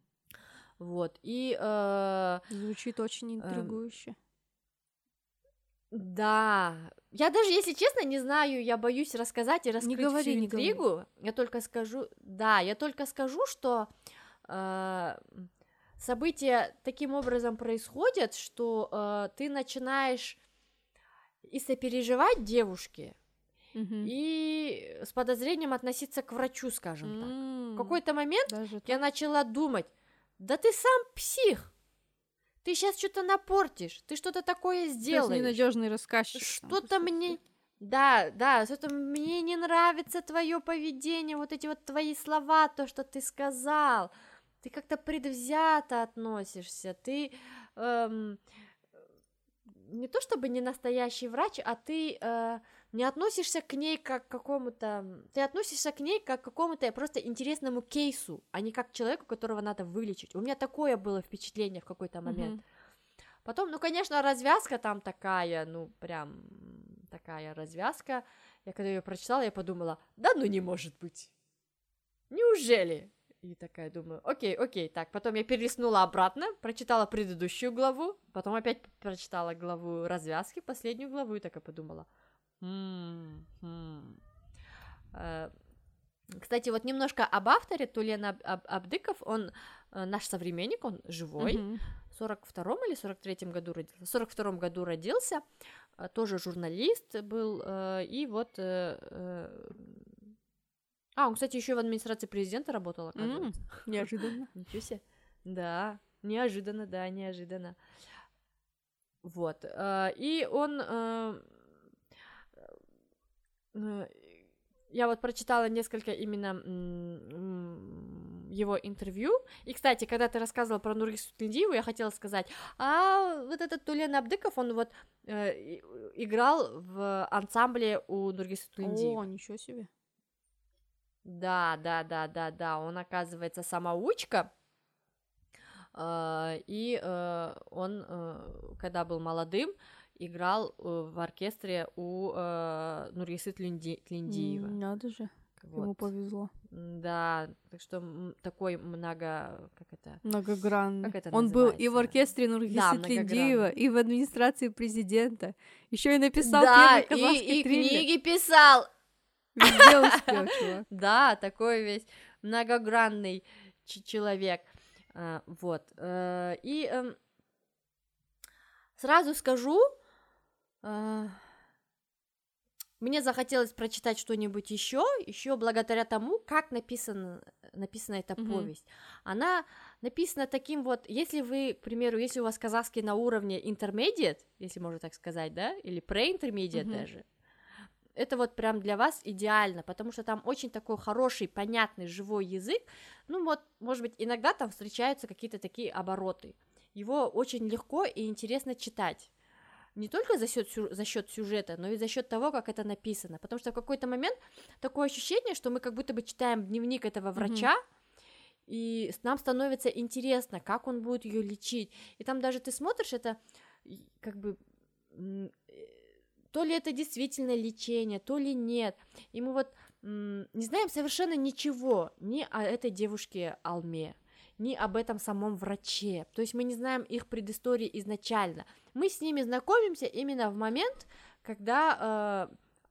Вот, и э, Звучит очень Эм, интригующе. Да, я даже, если честно, не знаю, я боюсь рассказать и раскрыть говори, всю не говори. интригу. Я только скажу, да, я только скажу, что э, события таким образом происходят, что э, ты начинаешь и сопереживать девушке, Мгм. и с подозрением относиться к врачу, скажем так. М, В какой-то момент даже я начала думать, да ты сам псих, ты сейчас что-то напортишь, ты что-то такое сделаешь. ненадежный рассказчик. Что-то мне... Да, да, что-то мне не нравится твое поведение, вот эти вот твои слова, то, что ты сказал. Ты как-то предвзято относишься, ты эм, не то чтобы не настоящий врач, а ты э, не относишься к ней как к какому-то, ты относишься к ней как к какому-то просто интересному кейсу, а не как к человеку, которого надо вылечить. У меня такое было впечатление в какой-то момент. Мгм. Потом, ну, конечно, развязка там такая, ну, прям такая развязка. Я когда ее прочитала, я подумала, да ну не может быть. Неужели? И такая думаю, окей, окей, так, потом я перелистнула обратно, прочитала предыдущую главу, потом опять прочитала главу развязки, последнюю главу, и такая подумала, Э, Кстати, вот немножко об авторе, Тулен Аб- Аб- Абдыков, он э, наш современник, он живой, Мгм. в 42-м или 43-м году родился, в 42-м году родился, э, тоже журналист был, и вот... А, он, кстати, еще в администрации президента работал, оказывается. Неожиданно. Ничего себе. Да, неожиданно, да, неожиданно. Вот. И он... э, э, Я вот прочитала несколько именно его интервью. И, кстати, когда ты рассказывала про Нургис Сутлендиеву, я хотела сказать, а вот этот Тулен Абдыков, он вот э, и- играл в ансамбле у Нургис Сутлендиевой. О, ничего себе. Да, да, да, да, да, он оказывается самоучка, э, и э, он, э, когда был молодым, играл э, в оркестре у э, Нургисы Тлинди- Тлиндиева. Надо же, ему Вот. повезло. Да, так что такой много, как это, Многогранный. Как это Он был и в оркестре Нургисы Да, Тлендиева, и в администрации президента. Еще и написал да, первый и, и триллер. книги писал, Везде успел, чувак. Да, такой весь многогранный человек. А, вот. э, И эм, сразу скажу, мне захотелось прочитать что-нибудь еще, еще благодаря тому, как написана, написана эта Мгм. повесть. Она написана таким вот, если вы, к примеру, если у вас казахский на уровне intermediate, если можно так сказать, да, или pre-intermediate Мгм. даже, это вот прям для вас идеально, потому что там очень такой хороший, понятный, живой язык. Ну вот, может быть, иногда там встречаются какие-то такие обороты. Его очень легко и интересно читать. Не только за счет, за счет сюжета, но и за счет того, как это написано. Потому что в какой-то момент такое ощущение, что мы как будто бы читаем дневник этого врача, и с- нам становится интересно, как он будет ее лечить. И там даже ты смотришь это, и как бы э, то ли это действительно лечение, то ли нет. И мы вот не знаем совершенно ничего ни о этой девушке Алме, ни об этом самом враче. То есть мы не знаем их предыстории изначально. Мы с ними знакомимся именно в момент, когда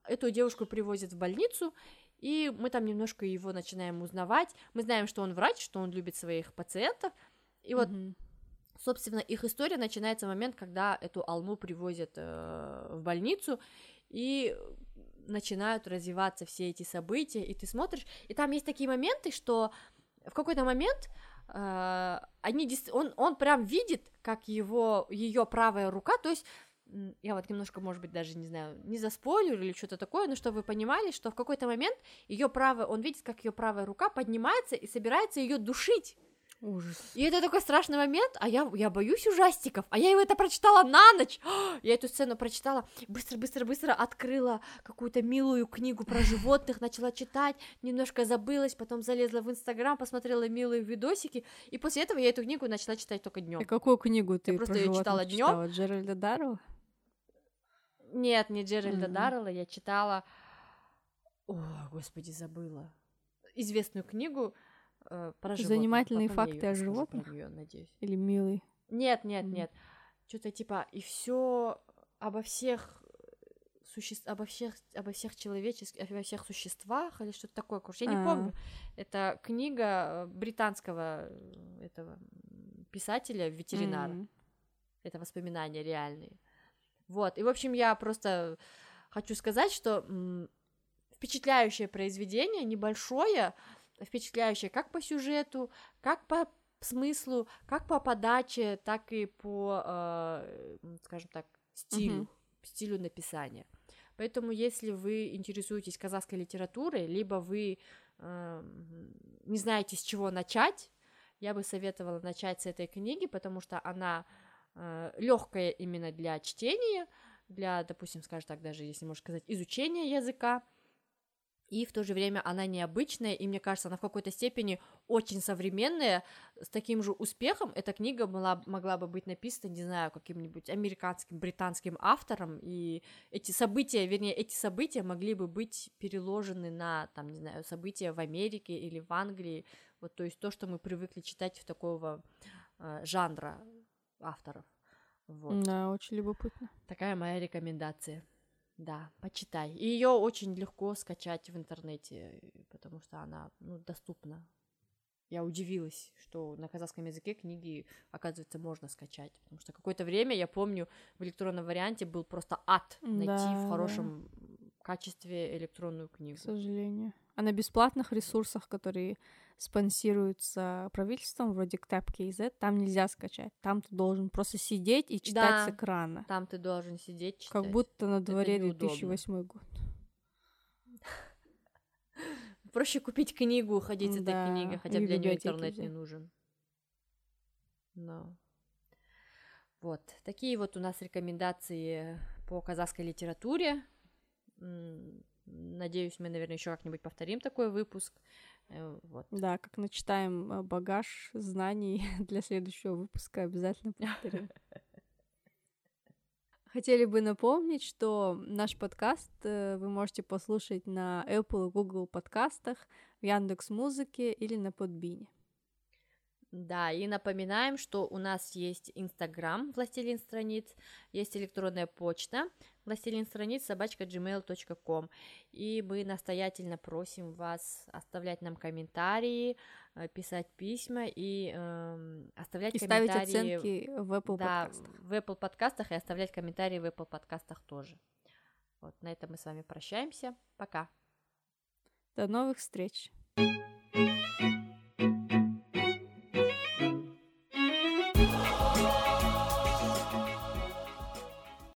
э, эту девушку привозят в больницу, и мы там немножко его начинаем узнавать. Мы знаем, что он врач, что он любит своих пациентов. И вот Мгм. собственно, их история начинается в момент, когда эту Алму привозят э, в больницу, и начинают развиваться все эти события, и ты смотришь, и там есть такие моменты, что в какой-то момент они, дес- он, он прям видит, как его, ее правая рука, то есть я вот немножко, может быть, даже не знаю, не заспойлерю или что-то такое, но чтобы вы понимали, что в какой-то момент ее правая, он видит, как ее правая рука поднимается и собирается ее душить. Ужас. И это такой страшный момент, а я, я боюсь ужастиков, а я его это прочитала на ночь. Я эту сцену прочитала, быстро, быстро, быстро открыла какую-то милую книгу про животных, начала читать, немножко забылась, потом залезла в Инстаграм, посмотрела милые видосики, и после этого я эту книгу начала читать только И днем. какую книгу ты просто про её животных читала читала? Джеральда Даррелла? Нет, не Джеральда Мгм. Даррелла, я читала... О, господи, забыла. Известную книгу э, про. Занимательные Потом факты о животных? Про неё, надеюсь. Или милый? Нет, нет, Мгм. нет. Что-то типа и все обо всех существ, обо всех, обо всех человеческих, обо всех существах или что-то такое. Короче, я не А. помню. Это книга британского э, этого писателя ветеринара. М. Это воспоминания реальные. Вот. И в общем я просто хочу сказать, что впечатляющее произведение, небольшое, впечатляющее как по сюжету, как по смыслу, как по подаче, так и по, э, скажем так, стилю, Мгм. стилю написания. Поэтому, если вы интересуетесь казахской литературой, либо вы э, не знаете, с чего начать, я бы советовала начать с этой книги, потому что она э, легкая именно для чтения, для, допустим, скажем так, даже если можно сказать, изучения языка, и в то же время она необычная, и мне кажется, она в какой-то степени очень современная, с таким же успехом эта книга была, могла бы быть написана, не знаю, каким-нибудь американским, британским автором, и эти события, вернее, эти события могли бы быть переложены на, там, не знаю, события в Америке или в Англии, вот, то есть то, что мы привыкли читать в такого э, жанра авторов. Вот. Да, очень любопытно. Такая моя рекомендация. Да, почитай. И ее очень легко скачать в интернете, потому что она ну, доступна. Я удивилась, что на казахском языке книги, оказывается, можно скачать. Потому что какое-то время, я помню, в электронном варианте был просто ад найти Да, в хорошем качестве электронную книгу. К сожалению. А на бесплатных ресурсах, которые спонсируются правительством, вроде KTAP.KZ, там нельзя скачать. Там ты должен просто сидеть и читать Да, с экрана. Там ты должен сидеть, читать. Как будто на дворе неудобно. 2008 год. Проще купить книгу, ходить с этой книгой, хотя для нее интернет не нужен. Но. Вот, такие вот у нас рекомендации по казахской литературе. Надеюсь, мы, наверное, еще как-нибудь повторим такой выпуск. Э, Вот. Да, как начитаем э, багаж знаний для следующего выпуска, обязательно повторим. Хотели бы напомнить, что наш подкаст э, вы можете послушать на Apple и Google подкастах, в Яндекс Музыке или на Подбине. Да, и напоминаем, что у нас есть Инстаграм, Властелин страниц, есть электронная почта, властелин страниц, собачка gmail.com. И мы настоятельно просим вас оставлять нам комментарии, э, писать письма и эм, оставлять И ставить комментарии оценки в Apple да, подкастах. в Apple подкастах и оставлять комментарии в Apple подкастах тоже. Вот, на этом мы с вами прощаемся. Пока. До новых встреч!